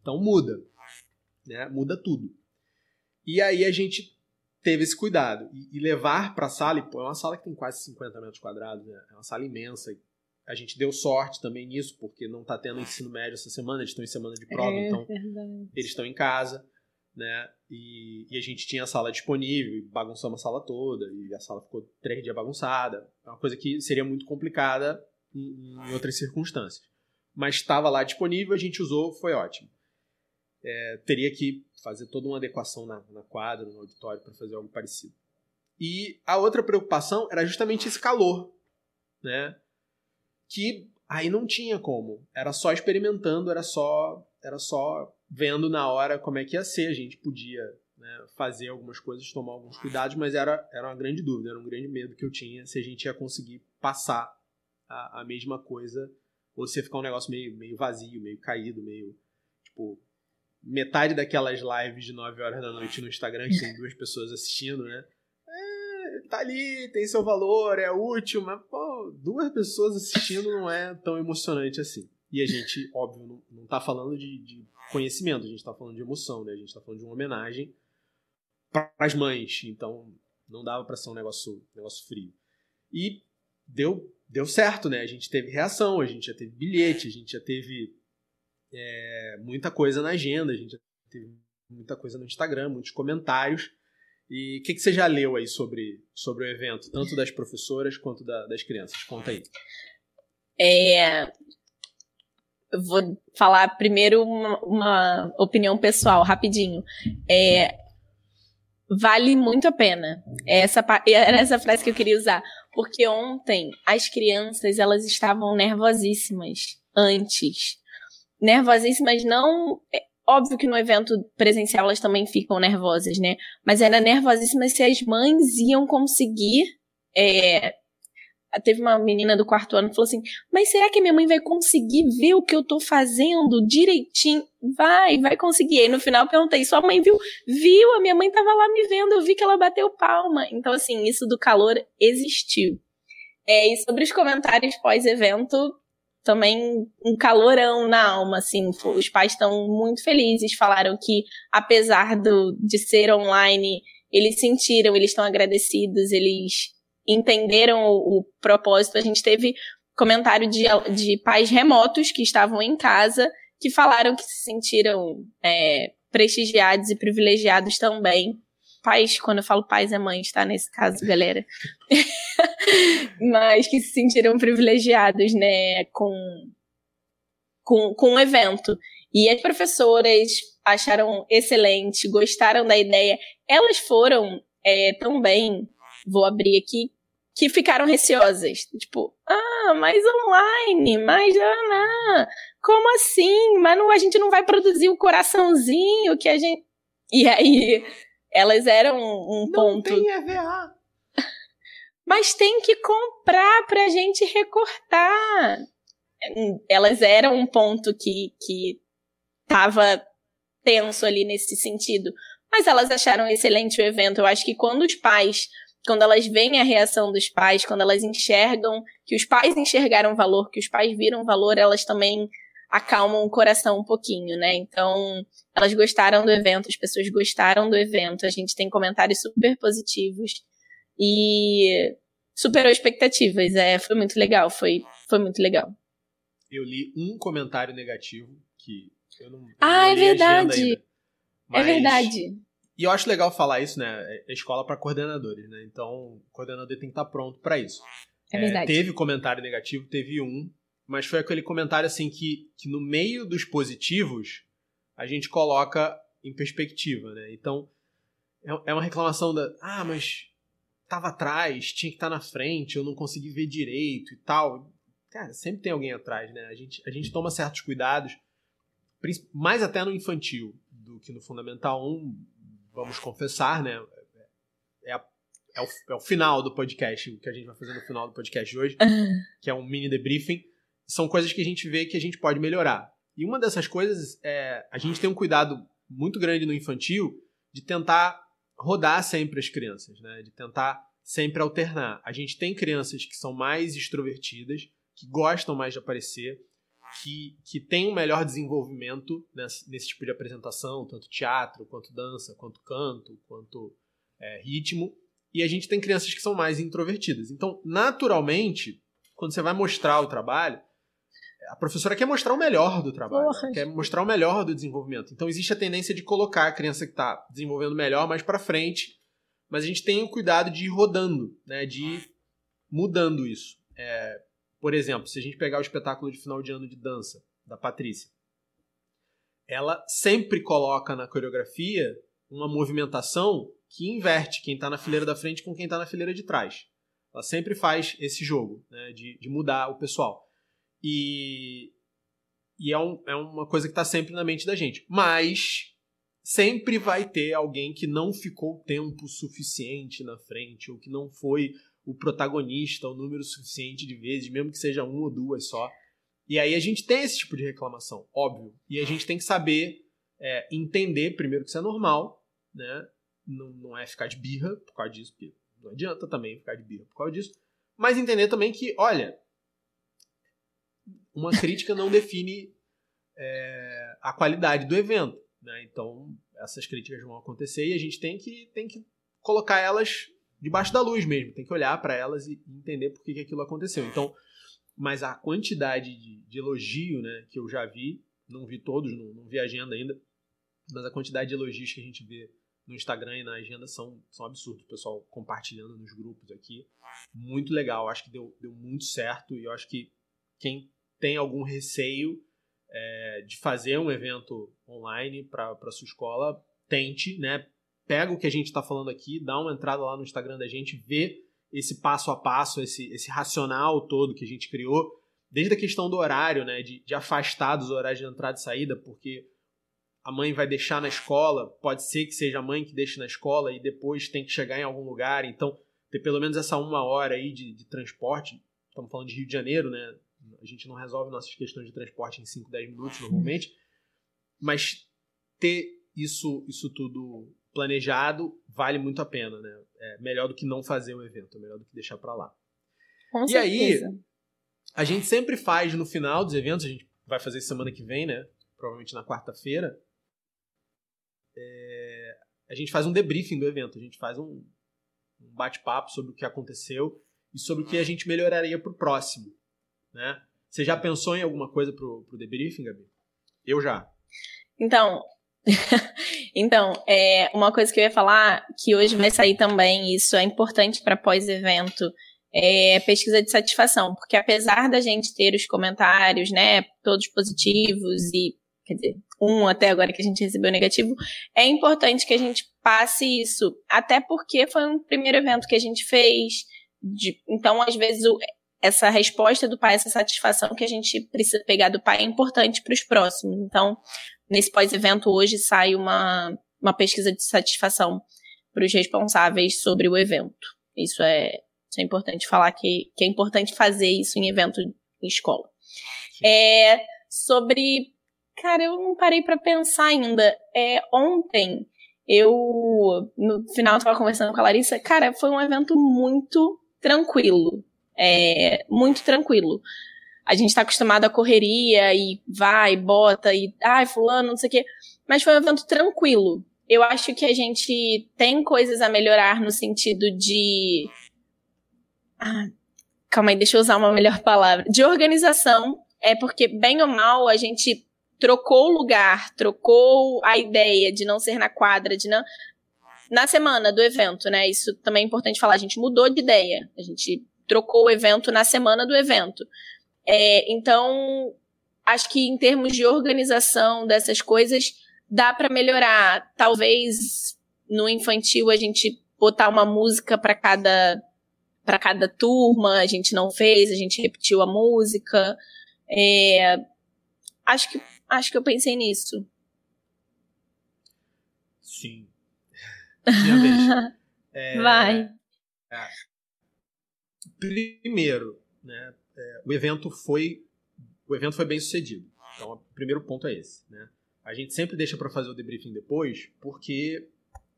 Então muda né? Muda tudo. E aí a gente teve esse cuidado. E, e levar para a sala, e, pô, é uma sala que tem quase 50 metros quadrados, né? é uma sala imensa. A gente deu sorte também nisso, porque não está tendo ensino médio essa semana, eles estão em semana de prova, é, então verdade. eles estão em casa, né? E, e, a gente tinha a sala disponível, e bagunçamos a sala toda, e a sala ficou três dias bagunçada. É uma coisa que seria muito complicada em, em outras circunstâncias. Mas estava lá disponível, a gente usou, foi ótimo é, teria que fazer toda uma adequação na, na quadra, no auditório, para fazer algo parecido. E a outra preocupação era justamente esse calor, né? Que aí não tinha como. Era só experimentando, era só, era só vendo na hora como é que ia ser. A gente podia né, fazer algumas coisas, tomar alguns cuidados, mas era, era uma grande dúvida, era um grande medo que eu tinha se a gente ia conseguir passar a, a mesma coisa ou se ia ficar um negócio meio, meio vazio, meio caído, meio tipo metade daquelas lives de 9 horas da noite no Instagram, que tem duas pessoas assistindo, né? É, tá ali, tem seu valor, é útil, mas, pô, duas pessoas assistindo não é tão emocionante assim. E a gente, óbvio, não, não tá falando de, de conhecimento, a gente tá falando de emoção, né? A gente tá falando de uma homenagem para as mães, então não dava para ser um negócio, negócio frio. E deu, deu certo, né? A gente teve reação, a gente já teve bilhete, a gente já teve é, muita coisa na agenda, a gente teve muita coisa no Instagram, muitos comentários. E o que, que você já leu aí sobre, sobre o evento, tanto das professoras quanto da, das crianças? Conta aí. É, vou falar primeiro uma, uma opinião pessoal, rapidinho. É, vale muito a pena. Essa, era essa frase que eu queria usar. Porque ontem as crianças elas estavam nervosíssimas antes nervosíssimas, não. É, óbvio que no evento presencial elas também ficam nervosas, né? Mas era nervosíssima se as mães iam conseguir. É... Teve uma menina do quarto ano que falou assim: Mas será que minha mãe vai conseguir ver o que eu tô fazendo direitinho? Vai, vai conseguir. Aí no final eu perguntei: Sua mãe viu? Viu, a minha mãe tava lá me vendo, eu vi que ela bateu palma. Então, assim, isso do calor existiu. É, e sobre os comentários pós-evento, também um calorão na alma, assim. Os pais estão muito felizes, falaram que apesar do, de ser online, eles sentiram, eles estão agradecidos, eles entenderam o, o, propósito. A gente teve comentário de, de pais remotos que estavam em casa que falaram que se sentiram é, prestigiados e privilegiados também pais, quando eu falo pais é mães, tá? Nesse caso, galera. Mas que se sentiram privilegiados, né, com, com, com o evento. E as professoras acharam excelente, gostaram da ideia. Elas foram é, também, vou abrir aqui, que ficaram receosas. Tipo, ah, mais online, mais. Ah. Como assim? Mas não, a gente não vai produzir o coraçãozinho que a gente. E aí elas eram um, um ponto. Não tem EVA. Mas tem que comprar pra gente recortar. Elas eram um ponto que, que tava tenso ali nesse sentido. Mas elas acharam excelente o evento. Eu acho que quando os pais, quando elas veem a reação dos pais, quando elas enxergam que os pais enxergaram valor, que os pais viram valor, elas também acalmam o coração um pouquinho, né? Então, elas gostaram do evento, as pessoas gostaram do evento, a gente tem comentários super positivos e superou expectativas. É, foi muito legal, foi, foi muito legal. Eu li um comentário negativo que eu não. Eu ah, não é verdade. É mas... É verdade. E eu acho legal falar isso, né? É escola para coordenadores, né? Então, o coordenador tem que estar pronto para isso. É verdade. É, teve comentário negativo, teve um mas foi aquele comentário assim que, que no meio dos positivos a gente coloca em perspectiva, né? Então, é, é uma reclamação da, ah, mas tava atrás, tinha que estar tá na frente, eu não consegui ver direito e tal. Cara, sempre tem alguém atrás, né? A gente, a gente toma certos cuidados, mais até no infantil do que no Fundamental 1, vamos confessar, né? É, a, é, o, é o final do podcast, o que a gente vai fazer no final do podcast de hoje, que é um mini debriefing. São coisas que a gente vê que a gente pode melhorar. E uma dessas coisas é a gente tem um cuidado muito grande no infantil de tentar rodar sempre as crianças, né? De tentar sempre alternar. A gente tem crianças que são mais extrovertidas, que gostam mais de aparecer, que, que têm um melhor desenvolvimento nesse, nesse tipo de apresentação, tanto teatro, quanto dança, quanto canto, quanto é, ritmo. E a gente tem crianças que são mais introvertidas. Então, naturalmente, quando você vai mostrar o trabalho, a professora quer mostrar o melhor do trabalho, Porra. quer mostrar o melhor do desenvolvimento. Então existe a tendência de colocar a criança que está desenvolvendo melhor mais para frente, mas a gente tem o cuidado de ir rodando, né, de ir mudando isso. É, por exemplo, se a gente pegar o espetáculo de final de ano de dança da Patrícia, ela sempre coloca na coreografia uma movimentação que inverte quem está na fileira da frente com quem está na fileira de trás. Ela sempre faz esse jogo né, de, de mudar o pessoal. E, e é, um, é uma coisa que está sempre na mente da gente. Mas sempre vai ter alguém que não ficou tempo suficiente na frente, ou que não foi o protagonista o número suficiente de vezes, mesmo que seja uma ou duas só. E aí a gente tem esse tipo de reclamação, óbvio. E a gente tem que saber é, entender, primeiro, que isso é normal, né? Não, não é ficar de birra por causa disso, porque não adianta também ficar de birra por causa disso. Mas entender também que, olha, uma crítica não define é, a qualidade do evento. Né? Então, essas críticas vão acontecer e a gente tem que, tem que colocar elas debaixo da luz mesmo, tem que olhar para elas e entender por que, que aquilo aconteceu. Então, mas a quantidade de, de, elogio né, que eu já vi, não vi todos, não, não vi a agenda ainda, mas a quantidade de elogios que a gente vê no Instagram e na agenda são, são absurdos. O pessoal compartilhando nos grupos aqui. Muito legal. Acho que deu, deu muito certo e eu acho que quem tem algum receio é, de fazer um evento online para sua escola, tente, né? Pega o que a gente está falando aqui, dá uma entrada lá no Instagram da gente, vê esse passo a passo, esse, esse racional todo que a gente criou, desde a questão do horário, né? De, de afastar dos horários de entrada e saída, porque a mãe vai deixar na escola, pode ser que seja a mãe que deixe na escola e depois tem que chegar em algum lugar, então ter pelo menos essa uma hora aí de, de transporte, estamos falando de Rio de Janeiro, né? A gente não resolve nossas questões de transporte em 5, 10 minutos normalmente, mas ter isso, isso tudo planejado vale muito a pena, né? É melhor do que não fazer o evento, é melhor do que deixar para lá. Com e certeza. aí, a gente sempre faz no final dos eventos, a gente vai fazer semana que vem, né? Provavelmente na quarta-feira. É, a gente faz um debriefing do evento, a gente faz um, um bate-papo sobre o que aconteceu e sobre o que a gente melhoraria para o próximo, né? Você já pensou em alguma coisa pro, pro debriefing, Gabi? Eu já. Então, então, é, uma coisa que eu ia falar, que hoje vai sair também, isso é importante para pós-evento, é pesquisa de satisfação, porque apesar da gente ter os comentários, né, todos positivos e, quer dizer, um até agora que a gente recebeu negativo, é importante que a gente passe isso, até porque foi um primeiro evento que a gente fez, de, então às vezes o, essa resposta do pai, essa satisfação que a gente precisa pegar do pai é importante para os próximos. Então, nesse pós-evento hoje sai uma, uma pesquisa de satisfação para os responsáveis sobre o evento. Isso é, isso é importante falar que, que é importante fazer isso em evento em escola. É, sobre. Cara, eu não parei para pensar ainda. É, ontem, eu, no final, estava conversando com a Larissa. Cara, foi um evento muito tranquilo é, muito tranquilo. A gente está acostumado a correria e vai, bota e ai, fulano, não sei o quê. Mas foi um evento tranquilo. Eu acho que a gente tem coisas a melhorar no sentido de. Ah, calma aí, deixa eu usar uma melhor palavra. De organização. É porque, bem ou mal, a gente trocou o lugar, trocou a ideia de não ser na quadra, de não. Na semana do evento, né? Isso também é importante falar. A gente mudou de ideia. A gente trocou o evento na semana do evento. É, então, acho que em termos de organização dessas coisas, dá para melhorar. Talvez no infantil a gente botar uma música para cada para cada turma, a gente não fez, a gente repetiu a música. É, acho que acho que eu pensei nisso. Sim. Minha vez. É, Vai. É, primeiro, né, é, o evento foi o evento foi bem sucedido. Então, o primeiro ponto é esse, né? A gente sempre deixa para fazer o debriefing depois, porque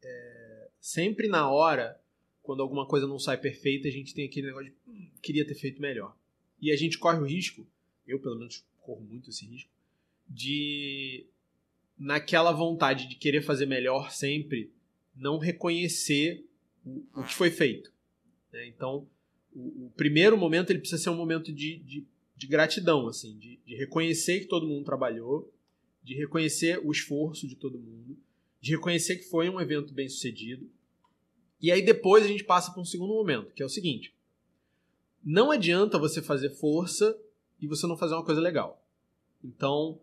é, sempre na hora, quando alguma coisa não sai perfeita, a gente tem aquele negócio de hum, queria ter feito melhor. E a gente corre o risco, eu pelo menos corro muito esse risco, de naquela vontade de querer fazer melhor sempre, não reconhecer o, o que foi feito. Né? Então, o, o, primeiro momento ele precisa ser um momento de, de, de gratidão, assim, de, de, reconhecer que todo mundo trabalhou, de reconhecer o esforço de todo mundo, de reconhecer que foi um evento bem sucedido. E aí depois a gente passa para um segundo momento, que é o seguinte: não adianta você fazer força e você não fazer uma coisa legal. Então,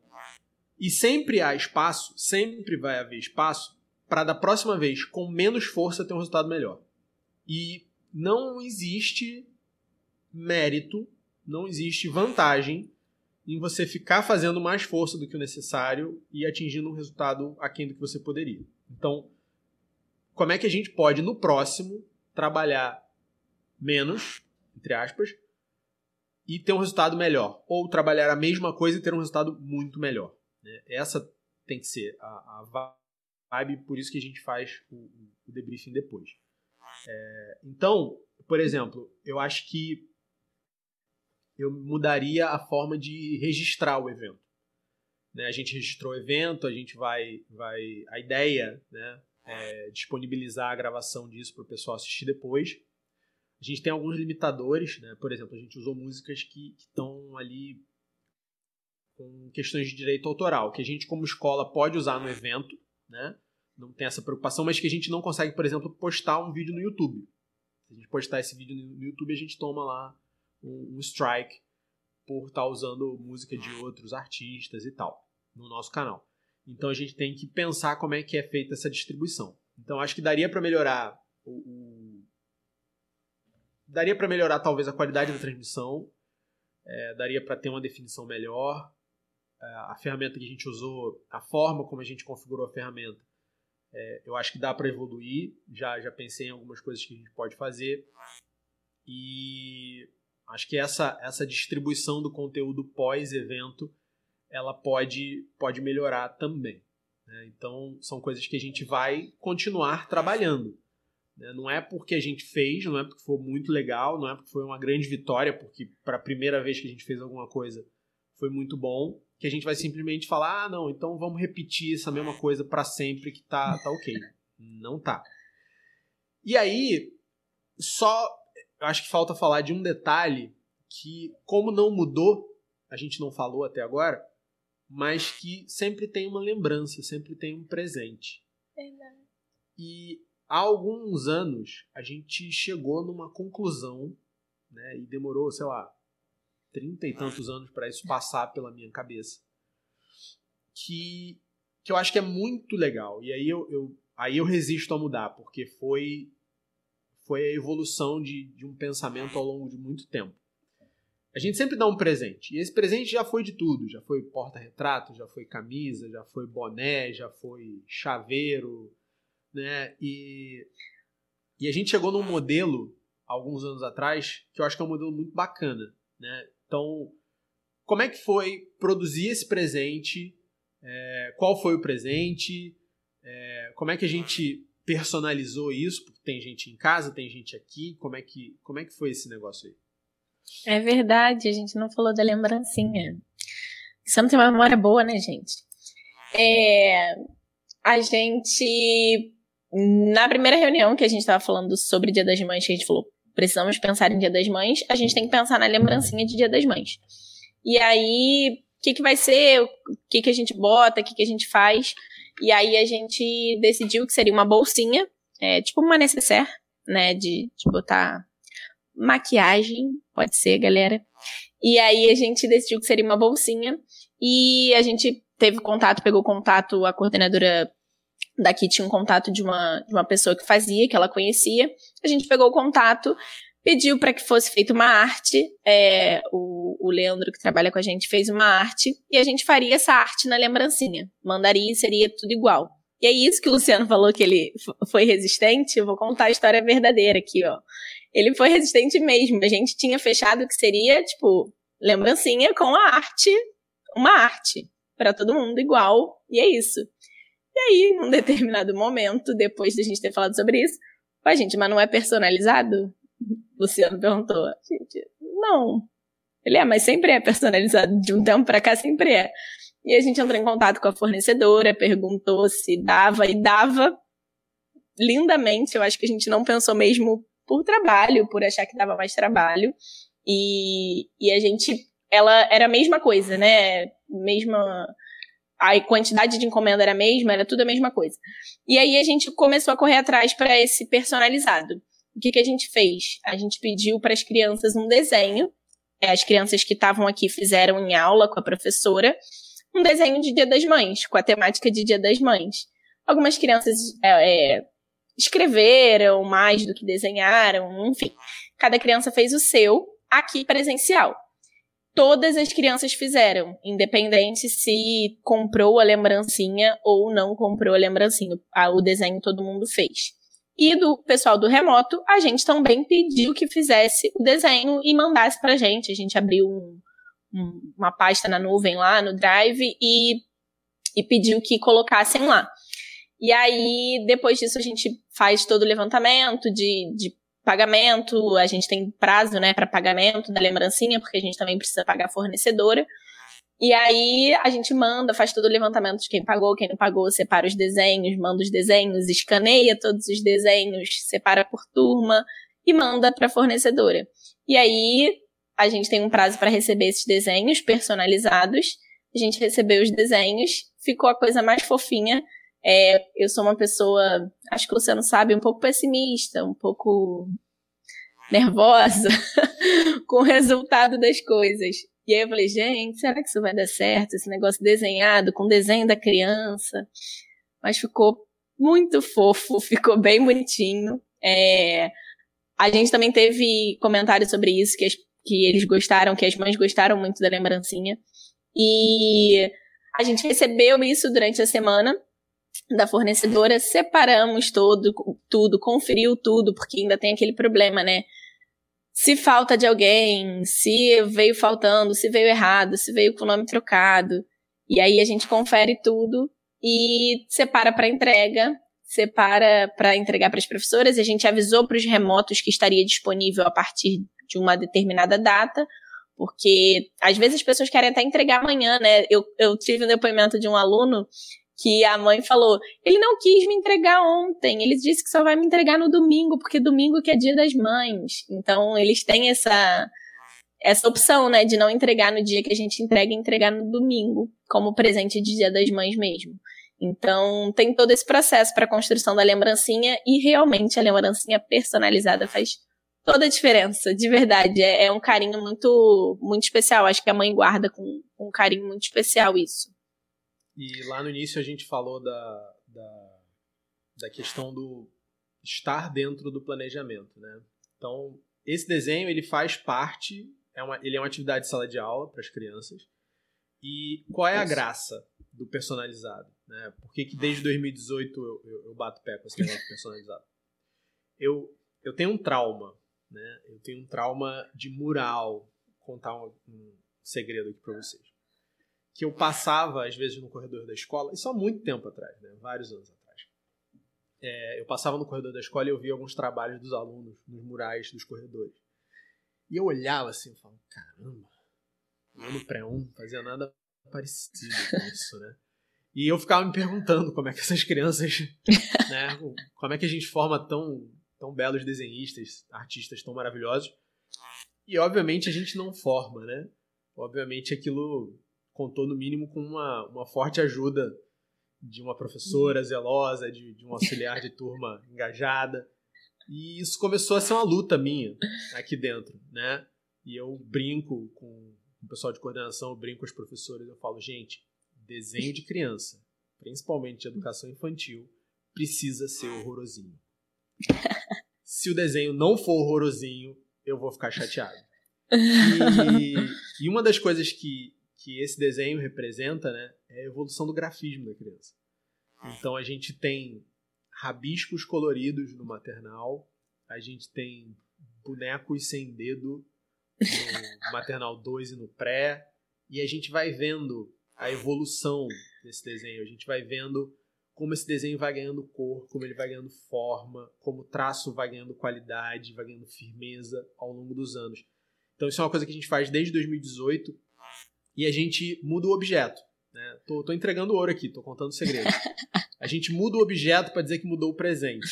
e sempre há espaço, sempre vai haver espaço para da próxima vez, com menos força, ter um resultado melhor. E não existe mérito, não existe vantagem em você ficar fazendo mais força do que o necessário e atingindo um resultado aquém do que você poderia. Então, como é que a gente pode, no próximo, trabalhar menos, entre aspas, e ter um resultado melhor? Ou trabalhar a mesma coisa e ter um resultado muito melhor? Né? Essa tem que ser a, a vibe, por isso que a gente faz o, o debriefing depois. É, então, por exemplo, eu acho que eu mudaria a forma de registrar o evento. Né? A gente registrou o evento, a gente vai. vai a ideia né, é disponibilizar a gravação disso para o pessoal assistir depois. A gente tem alguns limitadores, né? por exemplo, a gente usou músicas que estão ali com questões de direito autoral, que a gente, como escola, pode usar no evento, né? Não tem essa preocupação, mas que a gente não consegue, por exemplo, postar um vídeo no YouTube. Se a gente postar esse vídeo no YouTube, a gente toma lá um, um strike por estar tá usando música de outros artistas e tal no nosso canal. Então a gente tem que pensar como é que é feita essa distribuição. Então acho que daria para melhorar o, o... daria para melhorar talvez a qualidade da transmissão, é, daria para ter uma definição melhor, é, a ferramenta que a gente usou, a forma como a gente configurou a ferramenta, é, eu acho que dá para evoluir. Já já pensei em algumas coisas que a gente pode fazer e Acho que essa, essa distribuição do conteúdo pós-evento ela pode, pode melhorar também. Né? Então, são coisas que a gente vai continuar trabalhando. Né? Não é porque a gente fez, não é porque foi muito legal, não é porque foi uma grande vitória, porque para a primeira vez que a gente fez alguma coisa foi muito bom, que a gente vai simplesmente falar: ah, não, então vamos repetir essa mesma coisa para sempre que tá, tá ok. Não tá. E aí, só eu acho que falta falar de um detalhe que, como não mudou, a gente não falou até agora, mas que sempre tem uma lembrança, sempre tem um presente. Verdade. E há alguns anos a gente chegou numa conclusão, né, e demorou, sei lá, trinta e tantos anos para isso passar pela minha cabeça, que, que eu acho que é muito legal. E aí eu, eu, aí eu resisto a mudar, porque foi foi a evolução de, de um pensamento ao longo de muito tempo. A gente sempre dá um presente. E esse presente já foi de tudo. Já foi porta-retrato, já foi camisa, já foi boné, já foi chaveiro, né? E, e a gente chegou num modelo, alguns anos atrás, que eu acho que é um modelo muito bacana, né? Então, como é que foi produzir esse presente? É, qual foi o presente? É, como é que a gente personalizou isso? Porque tem gente em casa, tem gente aqui. Como é que, como é que foi esse negócio aí? É verdade, a gente não falou da lembrancinha. Você não tem uma memória boa, né, gente? É, a gente. Na primeira reunião que a gente estava falando sobre Dia das Mães, a gente falou, precisamos pensar em Dia das Mães, a gente tem que pensar na lembrancinha de Dia das Mães. E aí, o que, que vai ser, o que, que a gente bota, o que, que a gente faz. E aí a gente decidiu que seria uma bolsinha, é, tipo uma necessaire, né, de, de botar maquiagem, pode ser, galera. E aí a gente decidiu que seria uma bolsinha e a gente teve contato, pegou contato, a coordenadora daqui tinha um contato de uma, de uma pessoa que fazia, que ela conhecia. A gente pegou o contato, pediu para que fosse feita uma arte. É, o, o Leandro, que trabalha com a gente, fez uma arte e a gente faria essa arte na lembrancinha. Mandaria e seria tudo igual. E é isso que o Luciano falou que ele foi resistente. Eu vou contar a história verdadeira aqui, ó. Ele foi resistente mesmo. A gente tinha fechado que seria, tipo, lembrancinha com a arte, uma arte para todo mundo igual. E é isso. E aí, num determinado momento, depois da gente ter falado sobre isso, a gente, mas não é personalizado? Luciano perguntou. Gente, não. Ele é, mas sempre é personalizado. De um tempo para cá, sempre é. E a gente entrou em contato com a fornecedora, perguntou se dava, e dava lindamente. Eu acho que a gente não pensou mesmo por trabalho, por achar que dava mais trabalho. E, e a gente, ela era a mesma coisa, né? Mesma. A quantidade de encomenda era a mesma, era tudo a mesma coisa. E aí a gente começou a correr atrás para esse personalizado. O que, que a gente fez? A gente pediu para as crianças um desenho. É, as crianças que estavam aqui fizeram em aula com a professora um desenho de Dia das Mães, com a temática de Dia das Mães. Algumas crianças é, é, escreveram mais do que desenharam, enfim. Cada criança fez o seu aqui presencial. Todas as crianças fizeram, independente se comprou a lembrancinha ou não comprou a lembrancinha. O desenho todo mundo fez. E do pessoal do remoto, a gente também pediu que fizesse o desenho e mandasse pra gente. A gente abriu um, um, uma pasta na nuvem lá no Drive e, e pediu que colocassem lá. E aí, depois disso, a gente faz todo o levantamento de, de pagamento, a gente tem prazo, né, para pagamento da lembrancinha, porque a gente também precisa pagar a fornecedora. E aí a gente manda, faz todo o levantamento de quem pagou, quem não pagou, separa os desenhos, manda os desenhos, escaneia todos os desenhos, separa por turma e manda para a fornecedora. E aí a gente tem um prazo para receber esses desenhos personalizados. A gente recebeu os desenhos, ficou a coisa mais fofinha. É, eu sou uma pessoa, acho que você não sabe, um pouco pessimista, um pouco nervosa com o resultado das coisas. E aí eu falei, gente, será que isso vai dar certo? Esse negócio desenhado com desenho da criança. Mas ficou muito fofo, ficou bem bonitinho. É, a gente também teve comentários sobre isso, que as que eles gostaram, que as mães gostaram muito da lembrancinha. E a gente recebeu isso durante a semana da fornecedora, separamos todo, tudo, conferiu tudo, porque ainda tem aquele problema, né? Se falta de alguém, se veio faltando, se veio errado, se veio com o nome trocado. E aí a gente confere tudo e separa para entrega, separa para entregar para as professoras. E a gente avisou para os remotos que estaria disponível a partir de uma determinada data, porque às vezes as pessoas querem até entregar amanhã, né? Eu, eu tive um depoimento de um aluno que a mãe falou: ele não quis me entregar ontem, ele disse que só vai me entregar no domingo, porque domingo que é dia das mães. Então eles têm essa essa opção, né, de não entregar no dia que a gente entrega entregar no domingo, como presente de dia das mães mesmo. Então, tem todo esse processo para a construção da lembrancinha e realmente a lembrancinha personalizada faz toda a diferença, de verdade. É, é, um carinho muito, muito especial. Acho que a mãe guarda com, com um carinho muito especial isso. E lá no início a gente falou da, da, da questão do estar dentro do planejamento, né? Então, esse desenho ele faz parte, é uma, ele é uma atividade de sala de aula para as crianças. E qual é a graça do personalizado? Né? Por que, que desde 2018 eu, eu, eu bato pé com esse negócio personalizado? Eu, eu tenho um trauma né? Eu tenho um trauma de mural. Vou contar um, um segredo aqui para vocês. Que eu passava, às vezes, no corredor da escola, isso há muito tempo atrás, né? vários anos atrás. É, eu passava no corredor da escola e eu via alguns trabalhos dos alunos nos murais dos corredores. E eu olhava assim e falava, caramba, ano pré-1 fazia nada parecido com isso, né? E eu ficava me perguntando como é que essas crianças, né, como é que a gente forma tão tão belos desenhistas, artistas tão maravilhosos. E obviamente a gente não forma, né? Obviamente aquilo contou no mínimo com uma, uma forte ajuda de uma professora zelosa, de, de um auxiliar de turma engajada. E isso começou a ser uma luta minha aqui dentro, né? E eu brinco com o pessoal de coordenação, eu brinco com os professores, eu falo, gente, desenho de criança, principalmente de educação infantil, precisa ser horrorosinho. Se o desenho não for horrorosinho, eu vou ficar chateado. E, e uma das coisas que, que esse desenho representa né, é a evolução do grafismo da criança. Então a gente tem rabiscos coloridos no maternal, a gente tem bonecos sem dedo no maternal 2 e no pré, e a gente vai vendo a evolução desse desenho, a gente vai vendo como esse desenho vai ganhando cor, como ele vai ganhando forma, como o traço vai ganhando qualidade, vai ganhando firmeza ao longo dos anos. Então isso é uma coisa que a gente faz desde 2018 e a gente muda o objeto. Né? Tô, tô entregando ouro aqui, tô contando segredo. A gente muda o objeto para dizer que mudou o presente.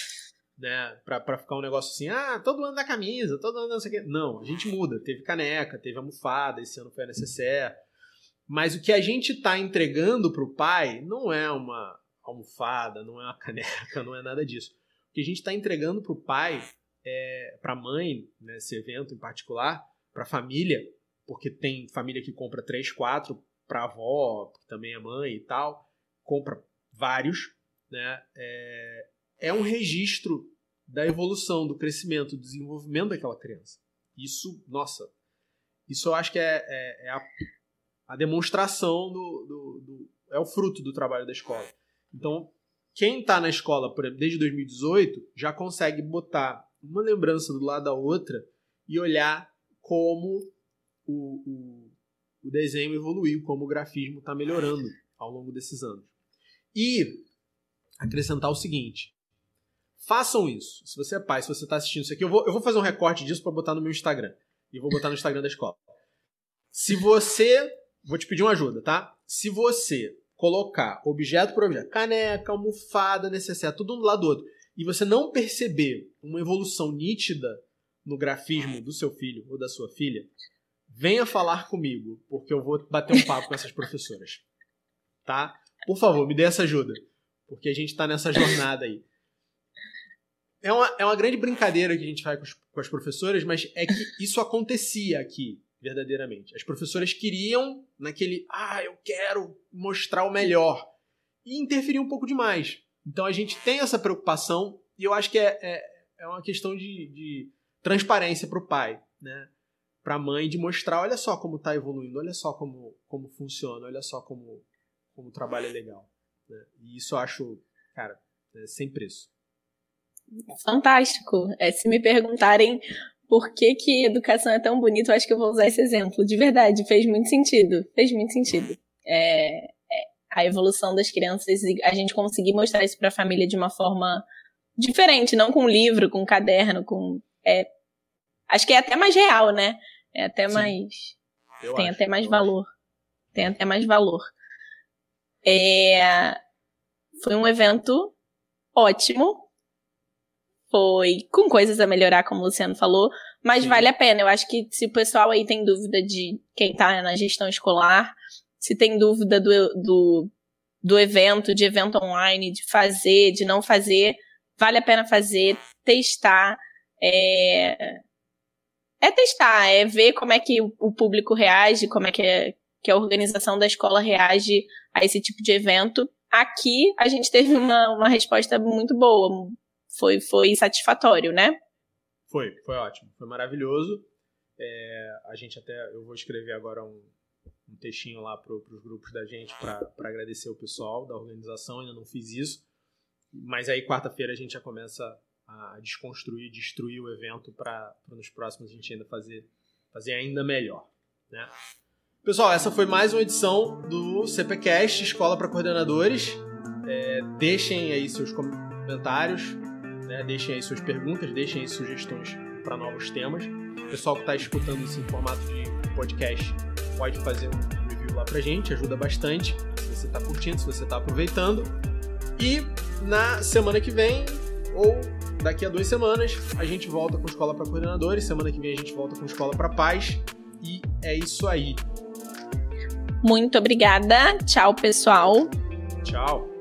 Né? Pra, pra ficar um negócio assim, ah, todo ano da camisa, todo ano não sei o quê. Não, a gente muda. Teve caneca, teve almofada, esse ano foi a necessaire. Mas o que a gente está entregando para o pai não é uma almofada, não é uma caneca, não é nada disso. O que a gente está entregando para o pai, é, para a mãe, nesse evento em particular, para a família, porque tem família que compra três, quatro, para avó, que também é mãe e tal, compra vários, né? É, é um registro da evolução, do crescimento, do desenvolvimento daquela criança. Isso, nossa, isso eu acho que é, é, é a, a, demonstração do, do, do, é o fruto do trabalho da escola. Então, quem está na escola por desde 2018 já consegue botar uma lembrança do lado da outra e olhar como o, o, o desenho evoluiu, como o grafismo está melhorando ao longo desses anos. E acrescentar o seguinte: façam isso. Se você é pai, se você está assistindo isso aqui, eu vou, eu vou fazer um recorte disso para botar no meu Instagram. E vou botar no Instagram da escola. Se você. Vou te pedir uma ajuda, tá? Se você colocar objeto por objeto, caneca, almofada, necessário, tudo um do lado do outro, e você não perceber uma evolução nítida no grafismo do seu filho ou da sua filha, venha falar comigo, porque eu vou bater um papo com essas professoras. Tá? Por favor, me dê essa ajuda, porque a gente está nessa jornada aí. É uma, é uma grande brincadeira que a gente faz com, os, com as professoras, mas é que isso acontecia aqui verdadeiramente. As professoras queriam naquele, ah, eu quero mostrar o melhor. E interferir um pouco demais. Então a gente tem essa preocupação e eu acho que é, é, é uma questão de, de transparência para o pai, né? Para a mãe de mostrar, olha só como está evoluindo, olha só como, como funciona, olha só como, como o trabalho é legal. Né? E isso eu acho, cara, é sem preço. Fantástico. É, se me perguntarem por que, que educação é tão bonito, eu acho que eu vou usar esse exemplo. De verdade, fez muito sentido. Fez muito sentido. É, é, a evolução das crianças a gente conseguir mostrar isso para a família de uma forma diferente, não com livro, com caderno, com. É, acho que é até mais real, né? É até Sim. mais. Eu tem acho, até mais valor. Acho. Tem até mais valor. É, foi um evento ótimo foi com coisas a melhorar, como o Luciano falou, mas Sim. vale a pena. Eu acho que se o pessoal aí tem dúvida de quem tá na gestão escolar, se tem dúvida do, do, do evento, de evento online, de fazer, de não fazer, vale a pena fazer, testar. É, é testar, é ver como é que o público reage, como é que, é, que a organização da escola reage a esse tipo de evento. Aqui a gente teve uma, uma resposta muito boa, foi, foi satisfatório, né? Foi, foi ótimo, foi maravilhoso. É, a gente até, eu vou escrever agora um, um textinho lá para os grupos da gente para agradecer o pessoal da organização, ainda não fiz isso. Mas aí quarta-feira a gente já começa a desconstruir, destruir o evento para nos próximos a gente ainda fazer, fazer ainda melhor. Né? Pessoal, essa foi mais uma edição do CPCast Escola para Coordenadores. É, deixem aí seus comentários, né? Deixem aí suas perguntas, deixem aí sugestões para novos temas. O pessoal que está escutando esse formato de podcast pode fazer um review lá pra gente, ajuda bastante. Se você está curtindo, se você está aproveitando. E na semana que vem, ou daqui a duas semanas, a gente volta com Escola para Coordenadores. Semana que vem a gente volta com Escola para Paz. E é isso aí. Muito obrigada. Tchau, pessoal. Tchau.